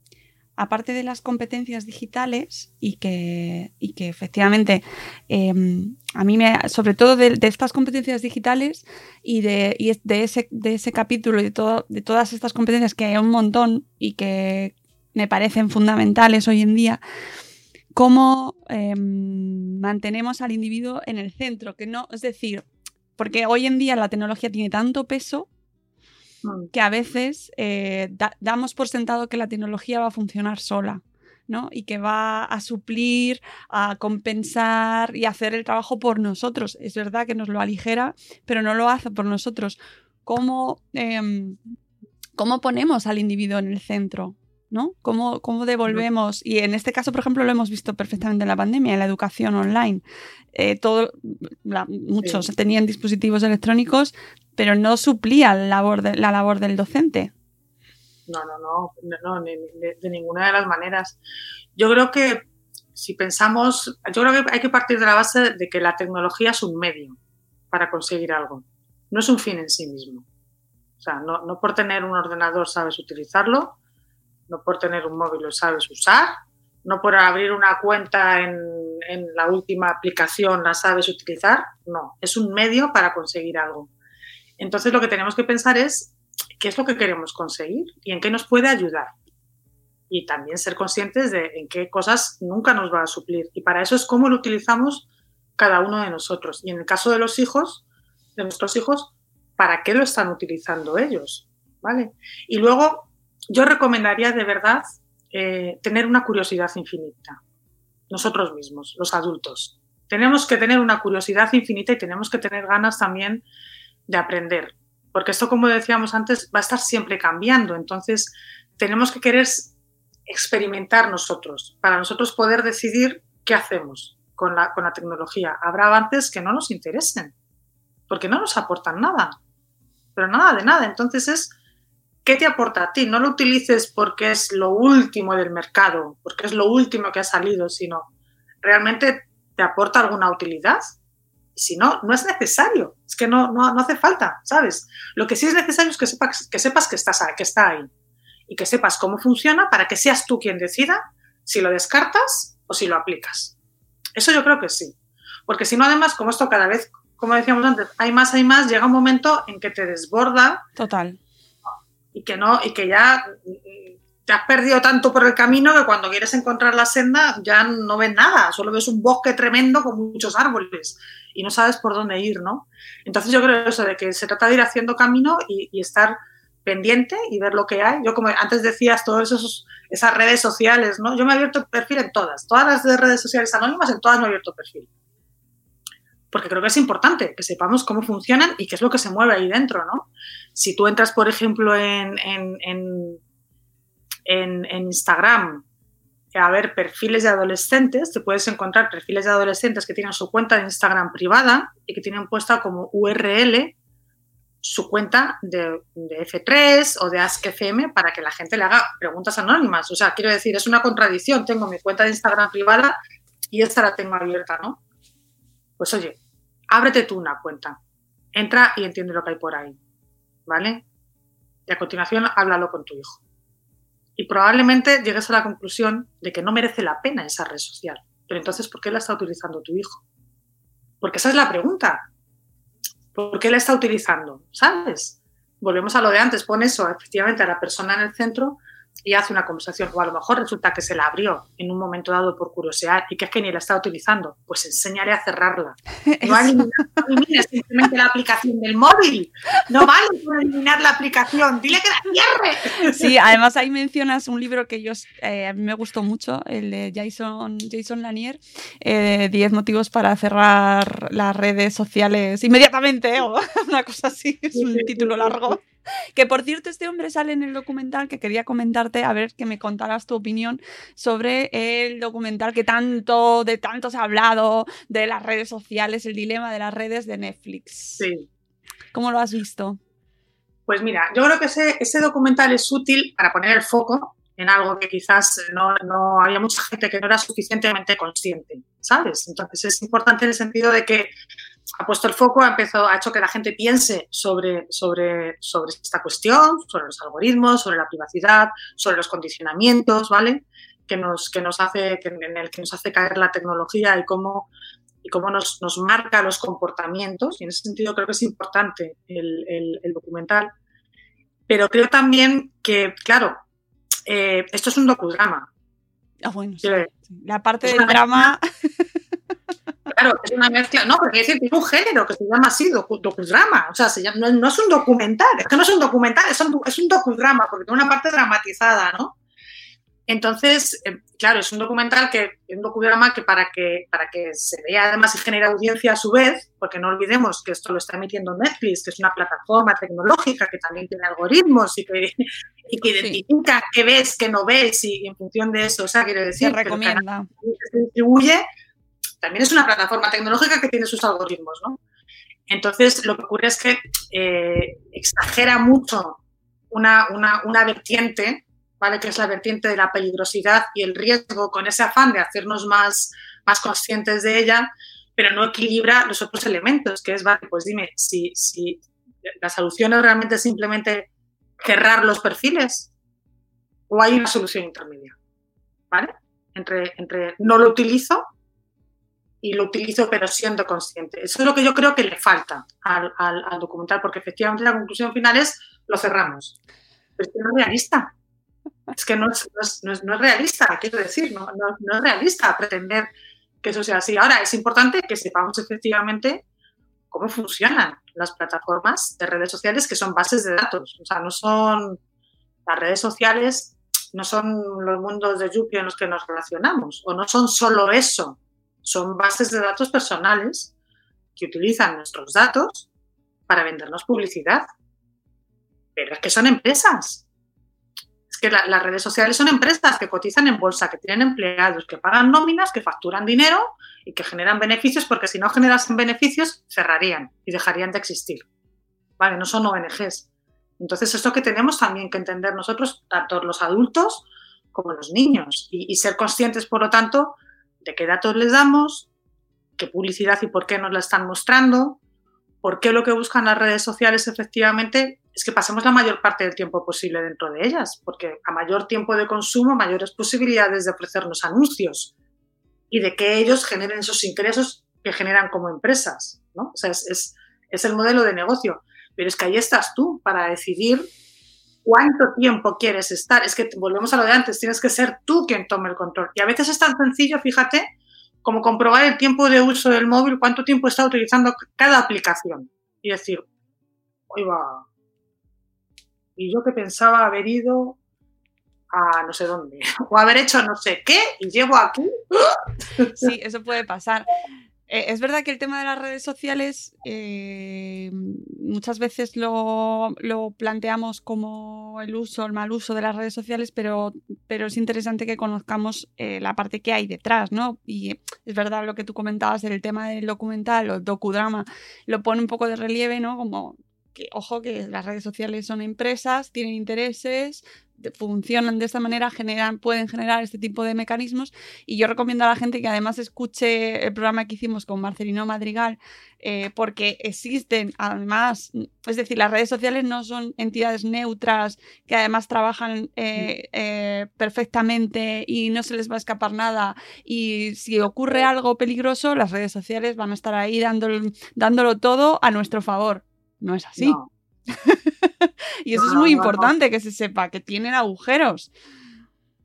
aparte de las competencias digitales y que, y que efectivamente em, a mí me, sobre todo de, estas competencias digitales y de, y de, ese, de ese capítulo y de, todo, de todas estas competencias que hay un montón y que me parecen fundamentales hoy en día, cómo em, mantenemos al individuo en el centro, que no, es decir, porque hoy en día la tecnología tiene tanto peso Mm. que a veces eh, damos por sentado que la tecnología va a funcionar sola. ¿no? Y que va a suplir, a compensar y hacer el trabajo por nosotros. Es verdad que nos lo aligera, pero no lo hace por nosotros. ¿Cómo, em, ¿cómo ponemos al individuo en el centro? ¿No? ¿Cómo, ¿Cómo, devolvemos? Y en este caso, por ejemplo, lo hemos visto perfectamente en la pandemia, en la educación online. Eh, todo, muchos tenían dispositivos electrónicos, pero no suplía la labor, de, la labor del docente. No, no, no, no, de, ninguna de las maneras. Yo creo que si pensamos, yo creo que hay que partir de la base de que la tecnología es un medio para conseguir algo, no es un fin en sí mismo. O sea, no, no por tener un ordenador sabes utilizarlo, no por tener un móvil lo sabes usar, no por abrir una cuenta en, en la última aplicación la sabes utilizar, no, es un medio para conseguir algo. Entonces lo que tenemos que pensar es qué es lo que queremos conseguir y en qué nos puede ayudar. Y también ser conscientes de en qué cosas nunca nos va a suplir. Y para eso es cómo lo utilizamos cada uno de nosotros. Y en el caso de los hijos, de nuestros hijos, ¿para qué lo están utilizando ellos? ¿Vale? Y luego yo recomendaría de verdad eh, tener una curiosidad infinita. Nosotros mismos, los adultos. Tenemos que tener una curiosidad infinita y tenemos que tener ganas también de aprender. Porque esto, como decíamos antes, va a estar siempre cambiando. Entonces, tenemos que querer experimentar nosotros, para nosotros poder decidir qué hacemos con la, con la tecnología. Habrá avances que no nos interesen, porque no nos aportan nada, pero nada de nada. Entonces es, ¿qué te aporta a ti? No lo utilices porque es lo último del mercado, porque es lo último que ha salido, sino realmente te aporta alguna utilidad. Y si no, no es necesario, es que no, no, hace falta, ¿sabes? Lo que sí es necesario es que sepas que, sepas que, estás, que está ahí y que sepas cómo funciona para que seas tú quien decida si lo descartas o si lo aplicas. Eso yo creo que sí. Porque si no, además, como esto cada vez, como decíamos antes, hay más, hay más, llega un momento en que te desborda. Total. Y que no, y que ya te has perdido tanto por el camino que cuando quieres encontrar la senda ya no ves nada, solo ves un bosque tremendo con muchos árboles y no sabes por dónde ir, ¿no? Entonces yo creo eso, de que se trata de ir haciendo camino y, estar pendiente y ver lo que hay. Yo como antes decías, todas esas redes sociales, ¿no? Yo me he abierto perfil en todas, todas las redes sociales anónimas, en todas me he abierto perfil. Porque creo que es importante que sepamos cómo funcionan y qué es lo que se mueve ahí dentro, ¿no? Si tú entras, por ejemplo, en, en, en, Instagram a ver perfiles de adolescentes, te puedes encontrar perfiles de adolescentes que tienen su cuenta de Instagram privada y que tienen puesta como URL su cuenta de, F3 o de AskFM para que la gente le haga preguntas anónimas. O sea, quiero decir, es una contradicción. Tengo mi cuenta de Instagram privada y esta la tengo abierta, ¿no? Pues oye, ábrete tú una cuenta. Entra y entiende lo que hay por ahí. ¿Vale? Y a continuación háblalo con tu hijo. Y probablemente llegues a la conclusión de que no merece la pena esa red social. Pero entonces, ¿por qué la está utilizando tu hijo? Porque esa es la pregunta. ¿Por qué la está utilizando? ¿Sabes? Volvemos a lo de antes, pon eso, efectivamente, a la persona en el centro y hace una conversación. O a lo mejor resulta que se la abrió en un momento dado por curiosidad y que es que ni la está utilizando. Pues enséñale a cerrarla. No elimines simplemente la aplicación del móvil. No vale por eliminar la aplicación. Dile que la cierre. Sí, además ahí mencionas un libro que yo, eh, a mí me gustó mucho, el de Jason, Jason Lanier, 10 eh, motivos para cerrar las redes sociales inmediatamente, o una cosa así, es un título largo. Que por cierto, este hombre sale en el documental que quería comentarte, a ver que me contaras tu opinión sobre el documental que tanto, de tanto se ha hablado, de las redes sociales, el dilema de las redes de Netflix. Sí. ¿Cómo lo has visto? Pues mira, yo creo que ese, ese documental es útil para poner el foco en algo que quizás no, no, había mucha gente que no era suficientemente consciente, ¿sabes? Entonces es importante en el sentido de que ha puesto el foco, ha, empezado, ha hecho que la gente piense sobre, sobre, sobre esta cuestión, sobre los algoritmos, sobre la privacidad, sobre los condicionamientos, ¿vale? Que nos, que nos hace, que, en el que nos hace caer la tecnología y cómo, y cómo nos, nos marca los comportamientos. Y en ese sentido creo que es importante el, el, el documental. Pero creo también que, claro, eh, esto es un docudrama. Ah, bueno, sí. La parte del drama. Claro, es una mezcla, no, porque es un género que se llama así, docu, docudrama, o sea, se llama, no, no, es un documental, es que no es un documental, es un, es un docudrama, porque tiene una parte dramatizada, ¿no? Entonces, eh, claro, es un documental que, un docudrama que para que para que se vea además y genere audiencia a su vez, porque no olvidemos que esto lo está emitiendo Netflix, que es una plataforma tecnológica que también tiene algoritmos y que, y que identifica sí. qué ves, qué no ves, y en función de eso, o sea, quiere decir se recomienda. que se distribuye, también es una plataforma tecnológica que tiene sus algoritmos, ¿no? Entonces, lo que ocurre es que eh, exagera mucho una, una, una vertiente ¿vale? que es la vertiente de la peligrosidad y el riesgo, con ese afán de hacernos más, más conscientes de ella, pero no equilibra los otros elementos, que es, vale, pues dime, si, si la solución es realmente simplemente cerrar los perfiles o hay una solución intermedia, ¿vale? Entre, entre no lo utilizo y lo utilizo pero siendo consciente. Eso es lo que yo creo que le falta al, al, al documental, porque efectivamente la conclusión final es lo cerramos. Pero es que no es realista. Es que no es, no es, no es realista, quiero decir, no, no, es realista pretender que eso sea así. Ahora, es importante que sepamos efectivamente cómo funcionan las plataformas de redes sociales que son bases de datos. O sea, no son las redes sociales, no son los mundos de Yuppie en los que nos relacionamos, o no son solo eso, son bases de datos personales que utilizan nuestros datos para vendernos publicidad. Pero es que son empresas, que la, las redes sociales son empresas que cotizan en bolsa, que tienen empleados, que pagan nóminas, que facturan dinero y que generan beneficios, porque si no generasen beneficios, cerrarían y dejarían de existir. ¿Vale? No son ONGs. Entonces, esto que tenemos también que entender nosotros, tanto los adultos como los niños, y, y ser conscientes, por lo tanto, de qué datos les damos, qué publicidad y por qué nos la están mostrando, por qué lo que buscan las redes sociales efectivamente es que pasemos la mayor parte del tiempo posible dentro de ellas, porque a mayor tiempo de consumo, mayores posibilidades de ofrecernos anuncios y de que ellos generen esos ingresos que generan como empresas, ¿no? O sea, es, es, es el modelo de negocio. Pero es que ahí estás tú para decidir cuánto tiempo quieres estar. Es que volvemos a lo de antes, tienes que ser tú quien tome el control. Y a veces es tan sencillo, fíjate, como comprobar el tiempo de uso del móvil, cuánto tiempo está utilizando cada aplicación. Y decir, hoy va, y yo que pensaba haber ido a no sé dónde, o haber hecho no sé qué, y llevo aquí. Sí, eso puede pasar. Eh, es verdad que el tema de las redes sociales eh, muchas veces lo, lo, planteamos como el uso, el mal uso de las redes sociales, pero, pero es interesante que conozcamos eh, la parte que hay detrás, ¿no? Y es verdad lo que tú comentabas el tema del documental o docudrama, lo pone un poco de relieve, ¿no? Como que, ojo, que las redes sociales son empresas, tienen intereses, funcionan de esta manera, generan, pueden generar este tipo de mecanismos. Y yo recomiendo a la gente que además escuche el programa que hicimos con Marcelino Madrigal, eh, porque existen además, es decir, las redes sociales no son entidades neutras que además trabajan eh, eh, perfectamente y no se les va a escapar nada. Y si ocurre algo peligroso, las redes sociales van a estar ahí dándolo, dándolo todo a nuestro favor. No es así. y eso no, es muy no, importante que se sepa, que tienen agujeros.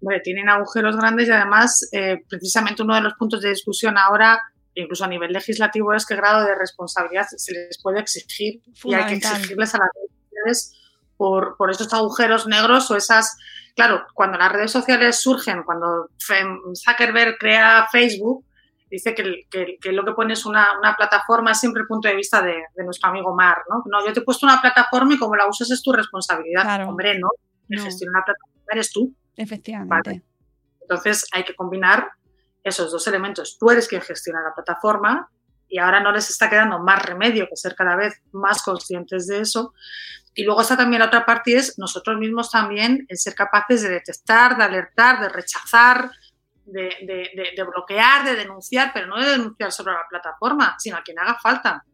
Bueno, tienen agujeros grandes y además, eh, precisamente uno de los puntos de discusión ahora, incluso a nivel legislativo, es qué grado de responsabilidad se les puede exigir. Y hay que exigirles a las redes sociales por, por esos agujeros negros o esas... Claro, cuando las redes sociales surgen, cuando Zuckerberg crea Facebook, dice que, que, que, lo que pone es una, una, plataforma, es siempre el punto de vista de, de, nuestro amigo Mar, ¿no? No, yo te he puesto una plataforma y como la usas es tu responsabilidad. Claro. Hombre, ¿no? El no. gestionar una plataforma eres tú. Efectivamente. ¿vale? Entonces hay que combinar esos dos elementos. Tú eres quien gestiona la plataforma y ahora no les está quedando más remedio que ser cada vez más conscientes de eso. Y luego está también la otra parte es nosotros mismos también en ser capaces de detectar, de alertar, de rechazar, de, de, de, bloquear, de denunciar, pero no de denunciar sobre la plataforma, sino a quien haga falta.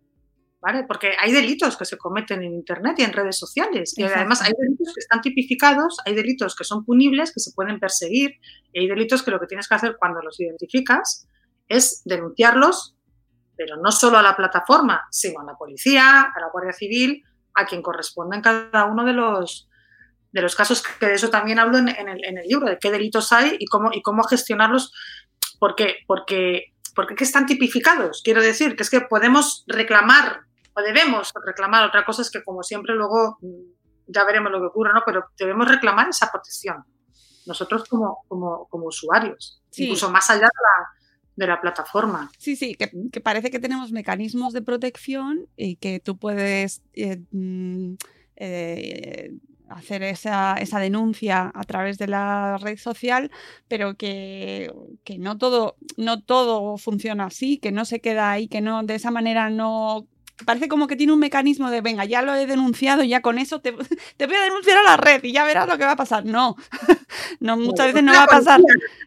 ¿Vale? Porque hay delitos que se cometen en Internet y en redes sociales. Y además hay delitos que están tipificados, hay delitos que son punibles, que se pueden perseguir, y hay delitos que lo que tienes que hacer cuando los identificas es denunciarlos, pero no solo a la plataforma, sino a la policía, a la Guardia Civil, a quien corresponda en cada uno de los, de los casos, que de eso también hablo en, el, en el, libro, de qué delitos hay y cómo, y cómo gestionarlos, porque, porque, porque están tipificados. Quiero decir que es que podemos reclamar o debemos reclamar, otra cosa es que como siempre luego mm, ya veremos lo que ocurre, ¿no? Pero debemos reclamar esa protección, nosotros como, como, como usuarios, incluso más allá de la, de la plataforma. Sí, sí, que, que, parece que tenemos mecanismos de protección y que tú puedes eh, mm, eh, hacer esa, esa, denuncia a través de la red social, pero que, que, no, todo, no todo funciona así, que no se queda ahí, que no de esa manera no parece como que tiene un mecanismo de, venga, ya lo he denunciado, ya con eso te, te voy a denunciar a la red y ya verás lo que va a pasar. No, no muchas veces no va a pasar.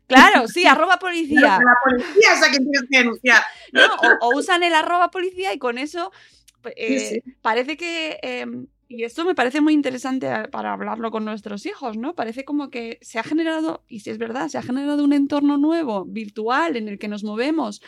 Claro, sí, arroba policía. La policía es a quien tienes que denunciar. No, o, usan el arroba policía y con eso eh, parece que... Em, y esto me parece muy interesante para hablarlo con nuestros hijos, ¿no? Parece como que se ha generado, y si es verdad, se ha generado un entorno nuevo, virtual, en el que nos movemos,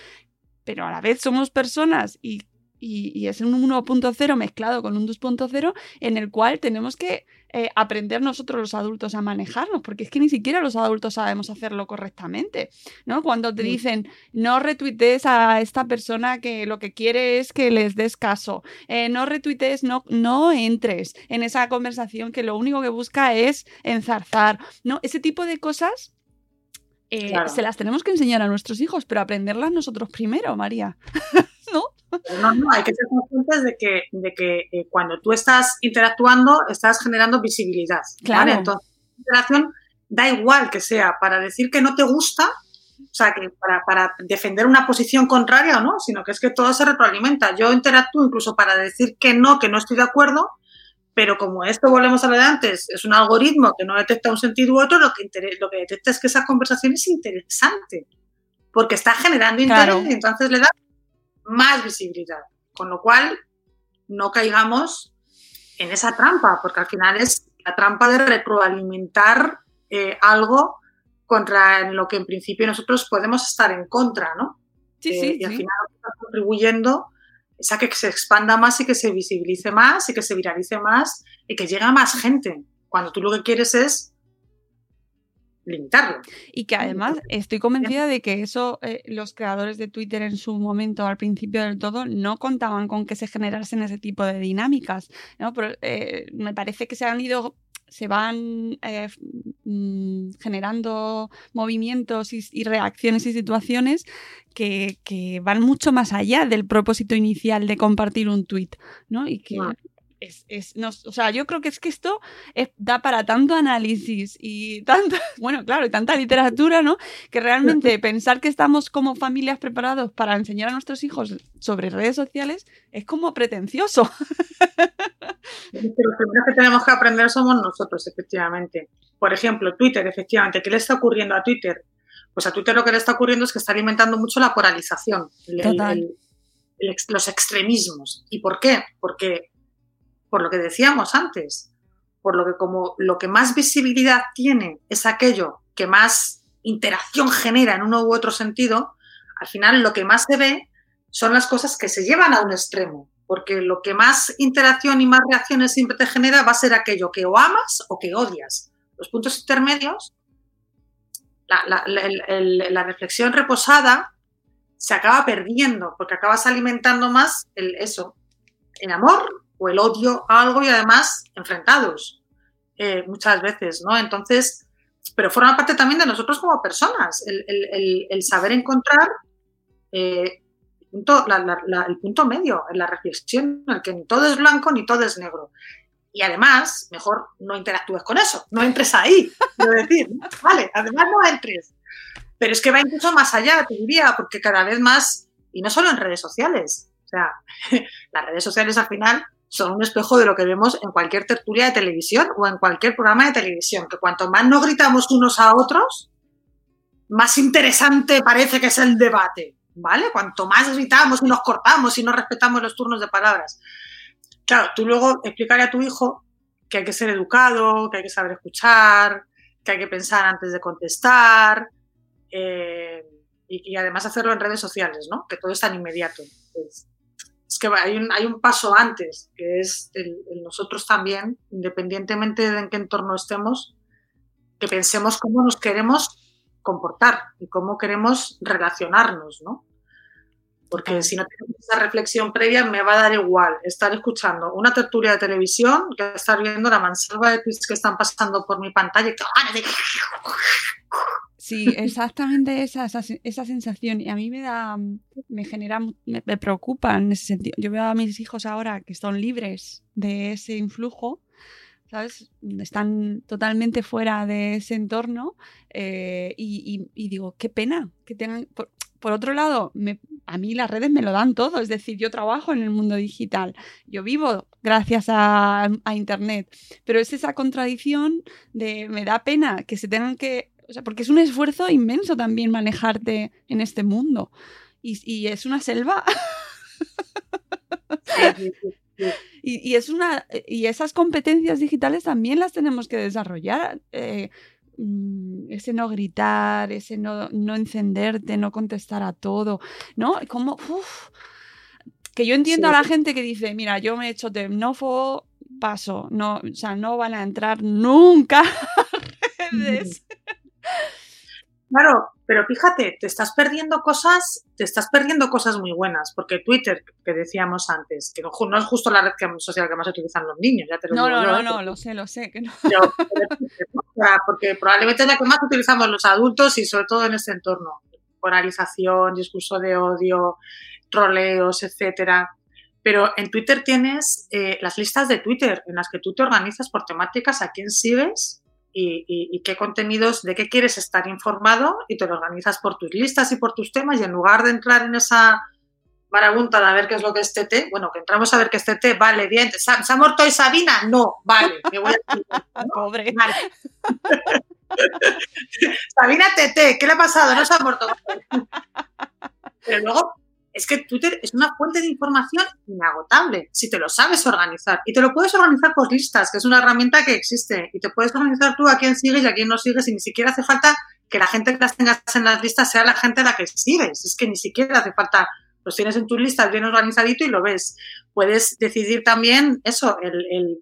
pero a la vez somos personas y y, es un 1.0 mezclado con un 2.0 en el cual tenemos que eh, aprender nosotros los adultos a manejarnos, porque es que ni siquiera los adultos sabemos hacerlo correctamente, ¿no? Cuando te dicen, no retuitees a esta persona que lo que quiere es que les des caso, eh, no retuitees, no, no entres en esa conversación que lo único que busca es enzarzar, ¿no? Ese tipo de cosas eh, se las tenemos que enseñar a nuestros hijos, pero aprenderlas nosotros primero, María. ¿No? No, no, hay que ser conscientes de que, de que eh, cuando tú estás interactuando, estás generando visibilidad. Claro. Entonces, interacción da igual que sea para decir que no te gusta, o sea, que para, para, defender una posición contraria o no, sino que es que todo se retroalimenta. Yo interactúo incluso para decir que no, que no estoy de acuerdo, pero como esto volvemos a lo de antes, es un algoritmo que no detecta un sentido u otro, lo que, lo que detecta es que esa conversación es interesante, porque está generando interés y entonces le da más visibilidad. Con lo cual, no caigamos en esa trampa, porque al final es la trampa de retroalimentar eh, algo contra lo que en principio nosotros podemos estar en contra, ¿no? Sí, sí, eh, y al final está contribuyendo es a que se expanda más y que se visibilice más y que se viralice más y que llegue a más gente, cuando tú lo que quieres es limitarlo. Y que además estoy convencida de que eso eh, los creadores de Twitter en su momento, al principio del todo, no contaban con que se generasen ese tipo de dinámicas. ¿no? Pero, eh, me parece que se han ido se van eh, mm, generando movimientos y, reacciones y situaciones que, van mucho más allá del propósito inicial de compartir un tweet, ¿no? Y que, es, es o sea, yo creo que es que esto da para tanto análisis y tanto, bueno, claro, y tanta literatura, ¿no? Que realmente pensar que estamos como familias preparados para enseñar a nuestros hijos sobre redes sociales es como pretencioso. Los primeros que tenemos que aprender somos nosotros, efectivamente. Por ejemplo, Twitter, efectivamente, ¿qué le está ocurriendo a Twitter? Pues a Twitter lo que le está ocurriendo es que está alimentando mucho la polarización, los extremismos. ¿Y por qué? Porque por lo que decíamos antes, por lo que como lo que más visibilidad tiene es aquello que más interacción genera en uno u otro sentido, al final lo que más se ve son las cosas que se llevan a un extremo, porque lo que más interacción y más reacciones siempre te genera va a ser aquello que o amas o que odias. Los puntos intermedios, la, la reflexión reposada se acaba perdiendo, porque acabas alimentando más el, eso, el amor o el odio a algo y además enfrentados eh, muchas veces, ¿no? Entonces, pero forma parte también de nosotros como personas, el, saber encontrar eh, el, punto, medio en la reflexión, en el que ni todo es blanco ni todo es negro. Y además, mejor no interactúes con eso, no entres ahí, quiero decir, vale, además no entres. Pero es que va incluso más allá, te diría, porque cada vez más, y no solo en redes sociales, o sea, las redes sociales al final son un espejo de lo que vemos en cualquier tertulia de televisión o en cualquier programa de televisión, que cuanto más nos gritamos unos a otros, más interesante parece que es el debate, ¿vale? Cuanto más gritamos y nos cortamos y no respetamos los turnos de palabras. Claro, tú luego explicarle a tu hijo que hay que ser educado, que hay que saber escuchar, que hay que pensar antes de contestar eh, y, además hacerlo en redes sociales, ¿no? Que todo es tan inmediato. Que hay un, hay un, paso antes, que es el, nosotros también, independientemente de en qué entorno estemos, que pensemos cómo nos queremos comportar y cómo queremos relacionarnos, ¿no? Porque si no tengo esa reflexión previa, me va a dar igual estar escuchando una tertulia de televisión que estar viendo la mansalva de tweets que están pasando por mi pantalla. Sí, exactamente esa, esa, sensación. Y a mí me da, me genera, me, me, preocupa en ese sentido. Yo veo a mis hijos ahora que son libres de ese influjo ¿sabes? Están totalmente fuera de ese entorno eh, y, digo, qué pena que tengan... Por, otro lado, a mí las redes me lo dan todo, es decir, yo trabajo en el mundo digital, yo vivo gracias a, Internet, pero es esa contradicción de me da pena que se tengan que... O sea, porque es un esfuerzo inmenso también manejarte en este mundo y, y es una selva. Y, es una, y esas competencias digitales también las tenemos que desarrollar. Eh, mm, ese no gritar, ese no, no, encenderte, no contestar a todo, ¿no? Como, que yo entiendo a la gente que dice, mira, yo me he hecho temnófobo, paso, no, o sea, no van a entrar nunca a redes. Claro, pero fíjate, te estás perdiendo cosas, te estás perdiendo cosas muy buenas, porque Twitter, que decíamos antes, que no, es justo la red social que más utilizan los niños, ya te lo no, digo no, yo, No, ¿eh? no, lo sé, lo sé. Que no. porque probablemente es la que más utilizamos los adultos y sobre todo en este entorno. Polarización, discurso de odio, troleos, etcétera. Pero en Twitter tienes eh, las listas de Twitter en las que tú te organizas por temáticas a quién sigues y, qué contenidos, de qué quieres estar informado y te lo organizas por tus listas y por tus temas y en lugar de entrar en esa marabunta de ver qué es lo que es TT, bueno, que entramos a ver qué es TT, vale, bien, ¿se ha, muerto hoy Sabina? No, vale, me voy a... Pobre. Sabina TT, ¿qué le ha pasado? No se ha muerto. Pero luego es que Twitter es una fuente de información inagotable si te lo sabes organizar. Y te lo puedes organizar por listas, que es una herramienta que existe. Y te puedes organizar tú a quién sigues y a quién no sigues y ni siquiera hace falta que la gente que las tengas en las listas sea la gente a la que sigues. Es que ni siquiera hace falta, los tienes en tu lista bien organizadito y lo ves. Puedes decidir también eso, el,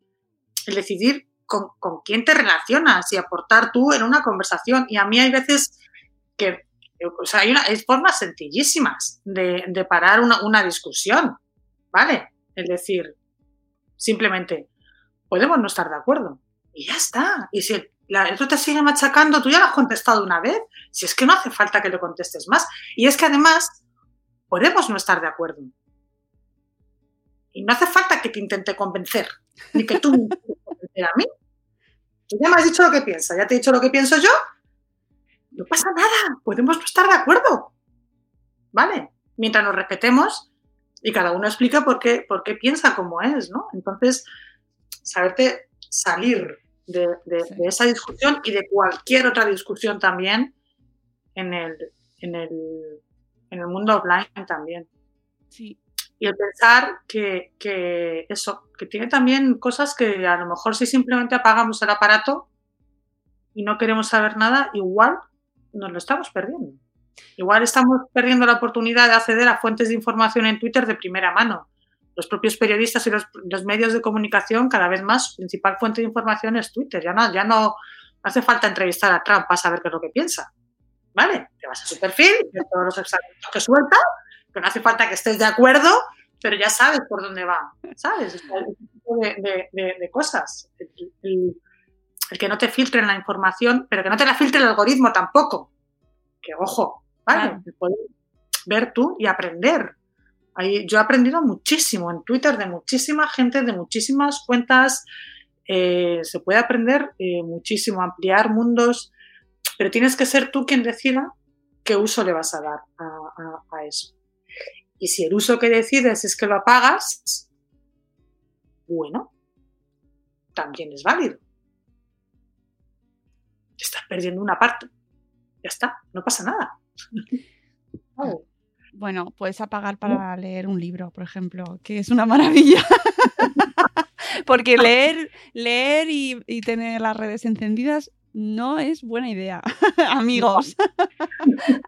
decidir con, con quién te relacionas y aportar tú en una conversación. Y a mí hay veces que o sea, hay, una, hay formas sencillísimas de, parar una, discusión, ¿vale? Es decir, simplemente, podemos no estar de acuerdo. Y ya está. Y si el, otro te sigue machacando, tú ya lo has contestado una vez. Si es que no hace falta que le contestes más. Y es que además, podemos no estar de acuerdo. Y no hace falta que te intente convencer, ni que tú me convencer a mí. Tú ya me has dicho lo que piensas, ya te he dicho lo que pienso yo, no pasa nada, podemos no estar de acuerdo. ¿Vale? Mientras nos respetemos y cada uno explica por qué, por qué piensa como es, ¿no? Entonces, saberte salir de, esa discusión y de cualquier otra discusión también en el, en el, en el mundo offline también. Sí. Y el pensar que, que, eso, que tiene también cosas que a lo mejor si simplemente apagamos el aparato y no queremos saber nada, igual nos lo estamos perdiendo. Igual estamos perdiendo la oportunidad de acceder a fuentes de información en Twitter de primera mano. Los propios periodistas y los, medios de comunicación, cada vez más, su principal fuente de información es Twitter. Ya no, ya no hace falta entrevistar a Trump para saber qué es lo que piensa. ¿Vale? Te vas a su perfil, ves todos los exámenes que suelta, que no hace falta que estés de acuerdo, pero ya sabes por dónde va. ¿Sabes? Ese tipo de, cosas. Que no te filtren la información, pero que no te la filtre el algoritmo tampoco. Que ojo, ¿vale? Puedes ver tú y aprender. Ahí, yo he aprendido muchísimo en Twitter de muchísima gente, de muchísimas cuentas. Eh, se puede aprender eh, muchísimo, ampliar mundos, pero tienes que ser tú quien decida qué uso le vas a dar a eso. Y si el uso que decides es que lo apagas, bueno, también es válido te estás perdiendo una parte. Ya está, no pasa nada. Bueno, puedes apagar para leer un libro, por ejemplo, que es una maravilla. Porque leer, leer y, y tener las redes encendidas no es buena idea, amigos.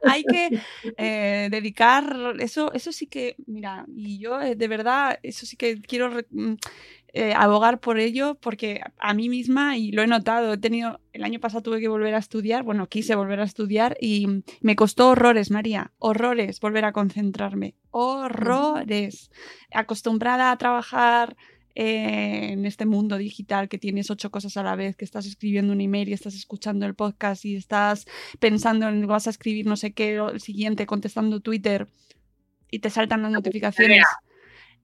Hay que eh, dedicar, eso, eso sí que, mira, y yo eh, de verdad, eso sí que quiero mm, eh, abogar por ello, porque a mí misma, y lo he notado, he tenido, el año pasado tuve que volver a estudiar, bueno, quise volver a estudiar y me costó horrores, María, horrores volver a concentrarme, horrores. Acostumbrada a trabajar eh, en este mundo digital que tienes ocho cosas a la vez, que estás escribiendo un email y estás escuchando el podcast y estás pensando en vas a escribir no sé qué, el siguiente, contestando Twitter y te saltan las notificaciones.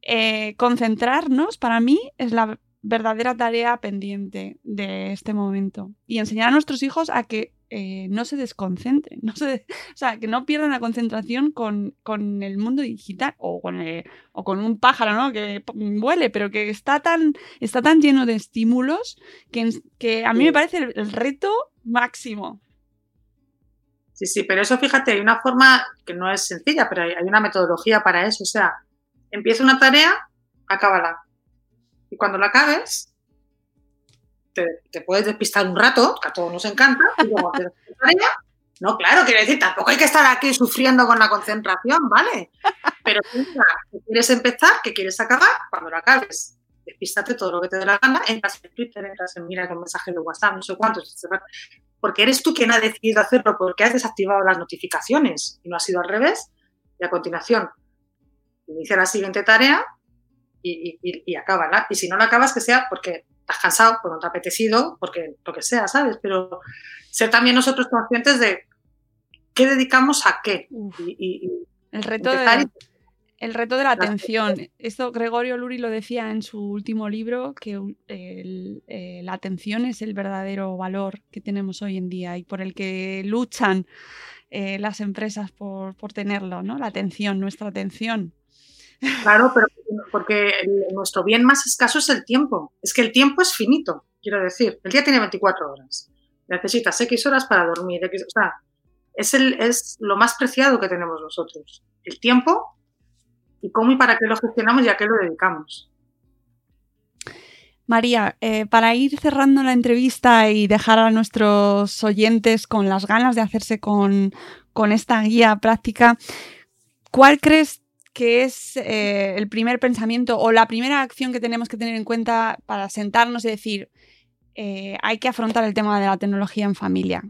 Eh, concentrarnos para mí es la verdadera tarea pendiente de este momento y enseñar a nuestros hijos a que eh, no se desconcentren, no se, o sea, que no pierdan la concentración con, el mundo digital o con, o con un pájaro, ¿no? Que vuele, pero que está tan, está tan lleno de estímulos que, que a mí me parece el, reto máximo. Sí, sí, pero eso fíjate, hay una forma que no es sencilla, pero hay, hay una metodología para eso. O sea, empieza una tarea, acábala. Y cuando la acabes, te, puedes despistar un rato, que a todos nos encanta, y luego no, claro, quiero decir, tampoco hay que estar aquí sufriendo con la concentración, ¿vale? Pero piensa que quieres empezar, que quieres acabar, cuando lo acabes, despístate todo lo que te dé la gana, entras en Twitter, entras en mira con mensaje de WhatsApp, no sé cuántos, porque eres tú quien ha decidido hacerlo, porque has desactivado las notificaciones y no ha sido al revés, y a continuación inicia la siguiente tarea y, y, y acábala. Y si no la acabas, que sea porque estás cansado, porque no te ha apetecido, porque lo que sea, ¿sabes? Pero ser también nosotros conscientes de qué dedicamos a qué. Y, el reto de, el reto de la atención. Esto Gregorio Luri lo decía en su último libro, que eh, la atención es el verdadero valor que tenemos hoy en día y por el que luchan eh, las empresas por, por tenerlo, ¿no? La atención, nuestra atención. Claro, pero porque nuestro bien más escaso es el tiempo. Es que el tiempo es finito, quiero decir. El día tiene 24 horas. Necesitas X horas para dormir. o sea, es, el, es lo más preciado que tenemos nosotros. El tiempo y cómo y para qué lo gestionamos y a qué lo dedicamos. María, eh, para ir cerrando la entrevista y dejar a nuestros oyentes con las ganas de hacerse con, con esta guía práctica, ¿cuál crees que es eh, el primer pensamiento o la primera acción que tenemos que tener en cuenta para sentarnos y decir, eh, hay que afrontar el tema de la tecnología en familia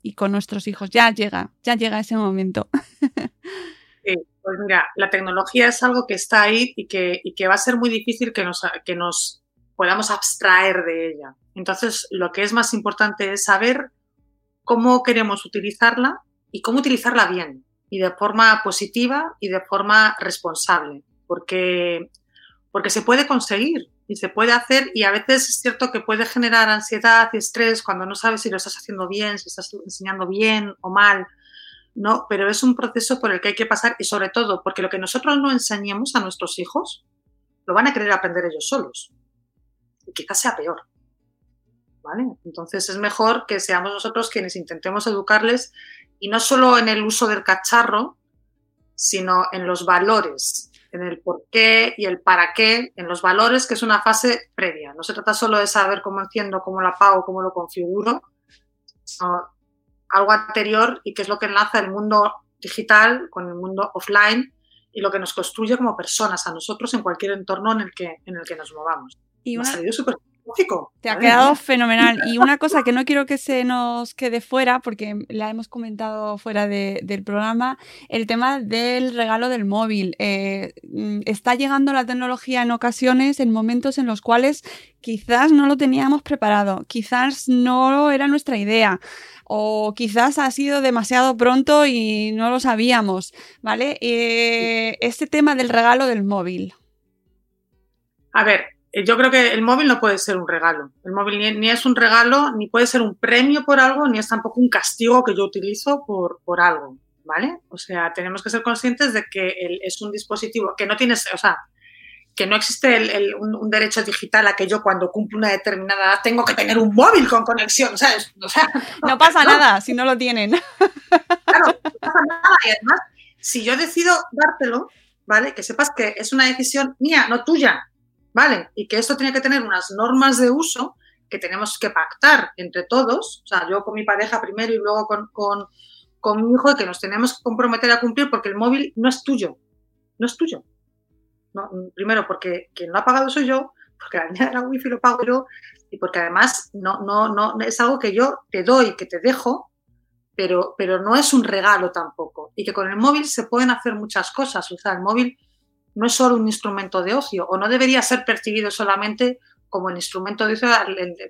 y con nuestros hijos. Ya llega, ya llega ese momento. pues mira, la tecnología es algo que está ahí y que, que va a ser muy difícil que nos, que nos podamos abstraer de ella. Entonces, lo que es más importante es saber cómo queremos utilizarla y cómo utilizarla bien y de forma positiva y de forma responsable, porque, porque se puede conseguir y se puede hacer y a veces es cierto que puede generar ansiedad y estrés cuando no sabes si lo estás haciendo bien, si estás enseñando bien o mal, ¿no? Pero es un proceso por el que hay que pasar y sobre todo porque lo que nosotros no enseñemos a nuestros hijos lo van a querer aprender ellos solos y quizás sea peor. ¿Vale? Entonces es mejor que seamos nosotros quienes intentemos educarles y no solo en el uso del cacharro, sino en los valores, en el por qué y el para qué, en los valores, que es una fase previa. No se trata solo de saber cómo enciendo, cómo la apago, cómo lo configuro, sino algo anterior y que es lo que enlaza el mundo digital con el mundo offline y lo que nos construye como personas a nosotros en cualquier entorno en el que, en el que nos movamos. Y una, te ha quedado fenomenal. Y una cosa que no quiero que se nos quede fuera, porque la hemos comentado fuera del programa, el tema del regalo del móvil. Eh, mm, está llegando la tecnología en ocasiones, en momentos en los cuales quizás no lo teníamos preparado, quizás no era nuestra idea o quizás ha sido demasiado pronto y no lo sabíamos, ¿vale? Eh, este tema del regalo del móvil. A ver, yo creo que el móvil no puede ser un regalo. El móvil ni, es un regalo, ni puede ser un premio por algo, ni es tampoco un castigo que yo utilizo por, por algo, ¿vale? O sea, tenemos que ser conscientes de que es un dispositivo que no tienes, o sea, que no existe el- el- un, un derecho digital a que yo cuando cumplo una determinada edad tengo que tener un móvil con conexión, ¿sabes? O sea, No pasa nada si no lo tienen. claro, no pasa nada. Y además, si yo decido dártelo, ¿vale? Que sepas que es una decisión mía, no tuya, ¿vale? Y que esto tiene que tener unas normas de uso que tenemos que pactar entre todos, o sea, yo con mi pareja primero y luego con, con, con mi hijo, y que nos tenemos que comprometer a cumplir porque el móvil no es tuyo, no es tuyo. No, primero, porque quien lo ha pagado soy yo, porque la línea de la wifi lo pago yo, y porque además no, no, no, es algo que yo te doy, que te dejo, pero, pero no es un regalo tampoco. Y que con el móvil se pueden hacer muchas cosas. O sea, el móvil no es solo un instrumento de ocio, o no debería ser percibido solamente como el instrumento de ocio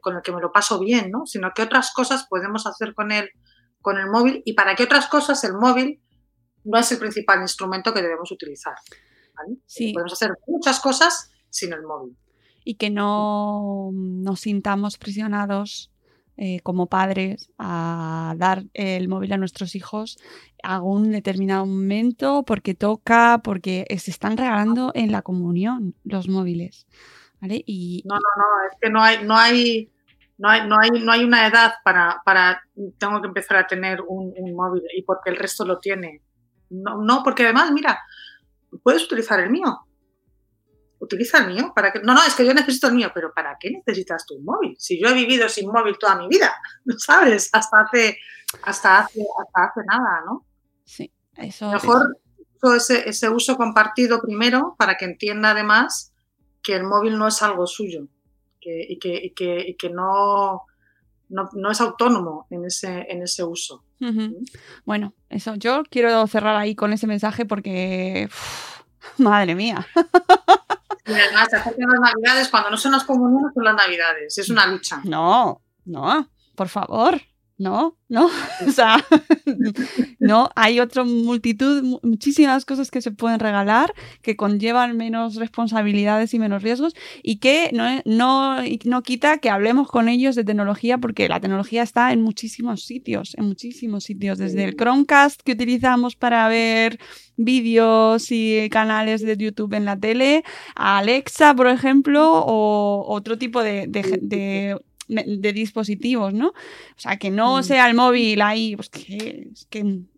con el que me lo paso bien, ¿no? Sino que otras cosas podemos hacer con el, con el móvil y para que otras cosas el móvil no es el principal instrumento que debemos utilizar. ¿vale? Sí. Podemos hacer muchas cosas sin el móvil. y que no nos sintamos presionados eh, como padres a dar el móvil a nuestros hijos a un determinado momento porque toca, porque se están regalando en la comunión los móviles. Y, No, no, no, es que no hay, no hay, no hay, no hay, no hay una edad para, para tengo que empezar a tener un, un móvil y porque el resto lo tiene. No, no, porque además, mira, puedes utilizar el mío. Utiliza el mío. ¿Para qué? No, no, es que yo necesito el mío, pero ¿para qué necesitas tu móvil? Si yo he vivido sin móvil toda mi vida, ¿sabes? Hasta hace, hasta hace, hasta hace nada, ¿no? sí, eso Mejor ese, ese uso compartido primero para que entienda además que el móvil no es algo suyo que- y, que, y que- y que no, no, no es autónomo en ese, en ese uso. Ujú. Bueno, eso yo quiero cerrar ahí con ese mensaje porque, madre mía, Además, se acercan las navidades, cuando no son las comuniones, son las navidades. Es una lucha. no, no, por favor, no, no, o sea, no, hay otra multitud, mu- muchísimas cosas que se pueden regalar que conllevan menos responsabilidades y menos riesgos y que no, no, no quita que hablemos con ellos de tecnología porque la tecnología está en muchísimos sitios, en muchísimos sitios, desde el Chromecast que utilizamos para ver vídeos y canales de YouTube en la tele, a Alexa, por ejemplo, o otro tipo de, de- de- de dispositivos, ¿no? O sea, que no Mm. sea el móvil ahí, pues que,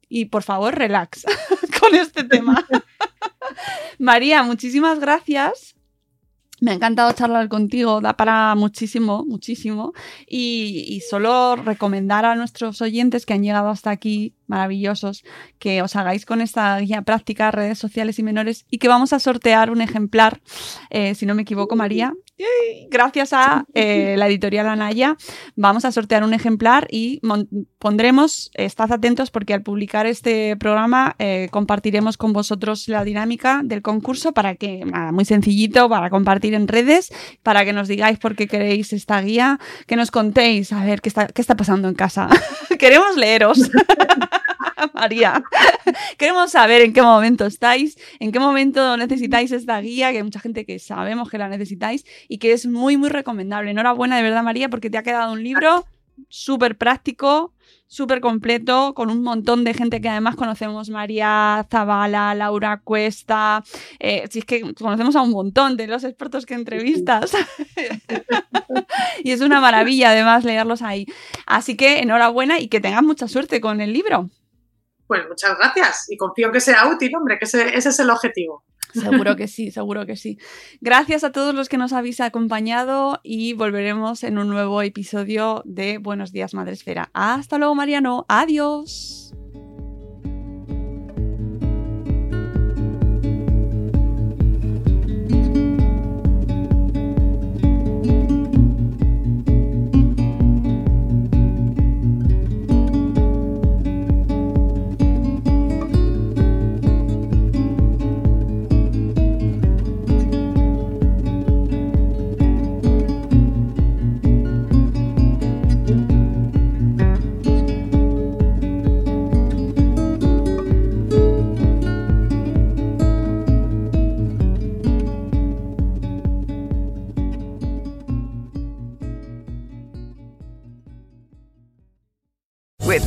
y por favor, relax con este tema. María, muchísimas gracias. Me ha encantado charlar contigo, da para muchísimo, muchísimo. Y, y solo recomendar a nuestros oyentes que han llegado hasta aquí, maravillosos, que os hagáis con esta guía práctica, redes sociales y menores, y que vamos a sortear un ejemplar, eh, si no me equivoco, María. Gracias a eh, la editorial Anaya, vamos a sortear un ejemplar y pondremos, estad atentos porque al publicar este programa eh, compartiremos con vosotros la dinámica del concurso para que, nada, muy sencillito, para compartir en redes, para que nos digáis por qué queréis esta guía, que nos contéis, a ver qué está, qué está pasando en casa. Queremos leeros. María, queremos saber en qué momento estáis, en qué momento necesitáis esta guía, que hay mucha gente que sabemos que la necesitáis y que es muy, muy recomendable. Enhorabuena de verdad, María, porque te ha quedado un libro súper práctico, súper completo, con un montón de gente que además conocemos, María Zavala, Laura Cuesta, eh, si es que conocemos a un montón de los expertos que entrevistas. y es una maravilla además leerlos ahí. Así que enhorabuena y que tengas mucha suerte con el libro. Pues muchas gracias y confío en que sea útil, hombre, que ese, ese es el objetivo. Seguro que sí, seguro que sí. Gracias a todos los que nos habéis acompañado y volveremos en un nuevo episodio de Buenos Días Madresfera. Hasta luego, Mariano. Adiós.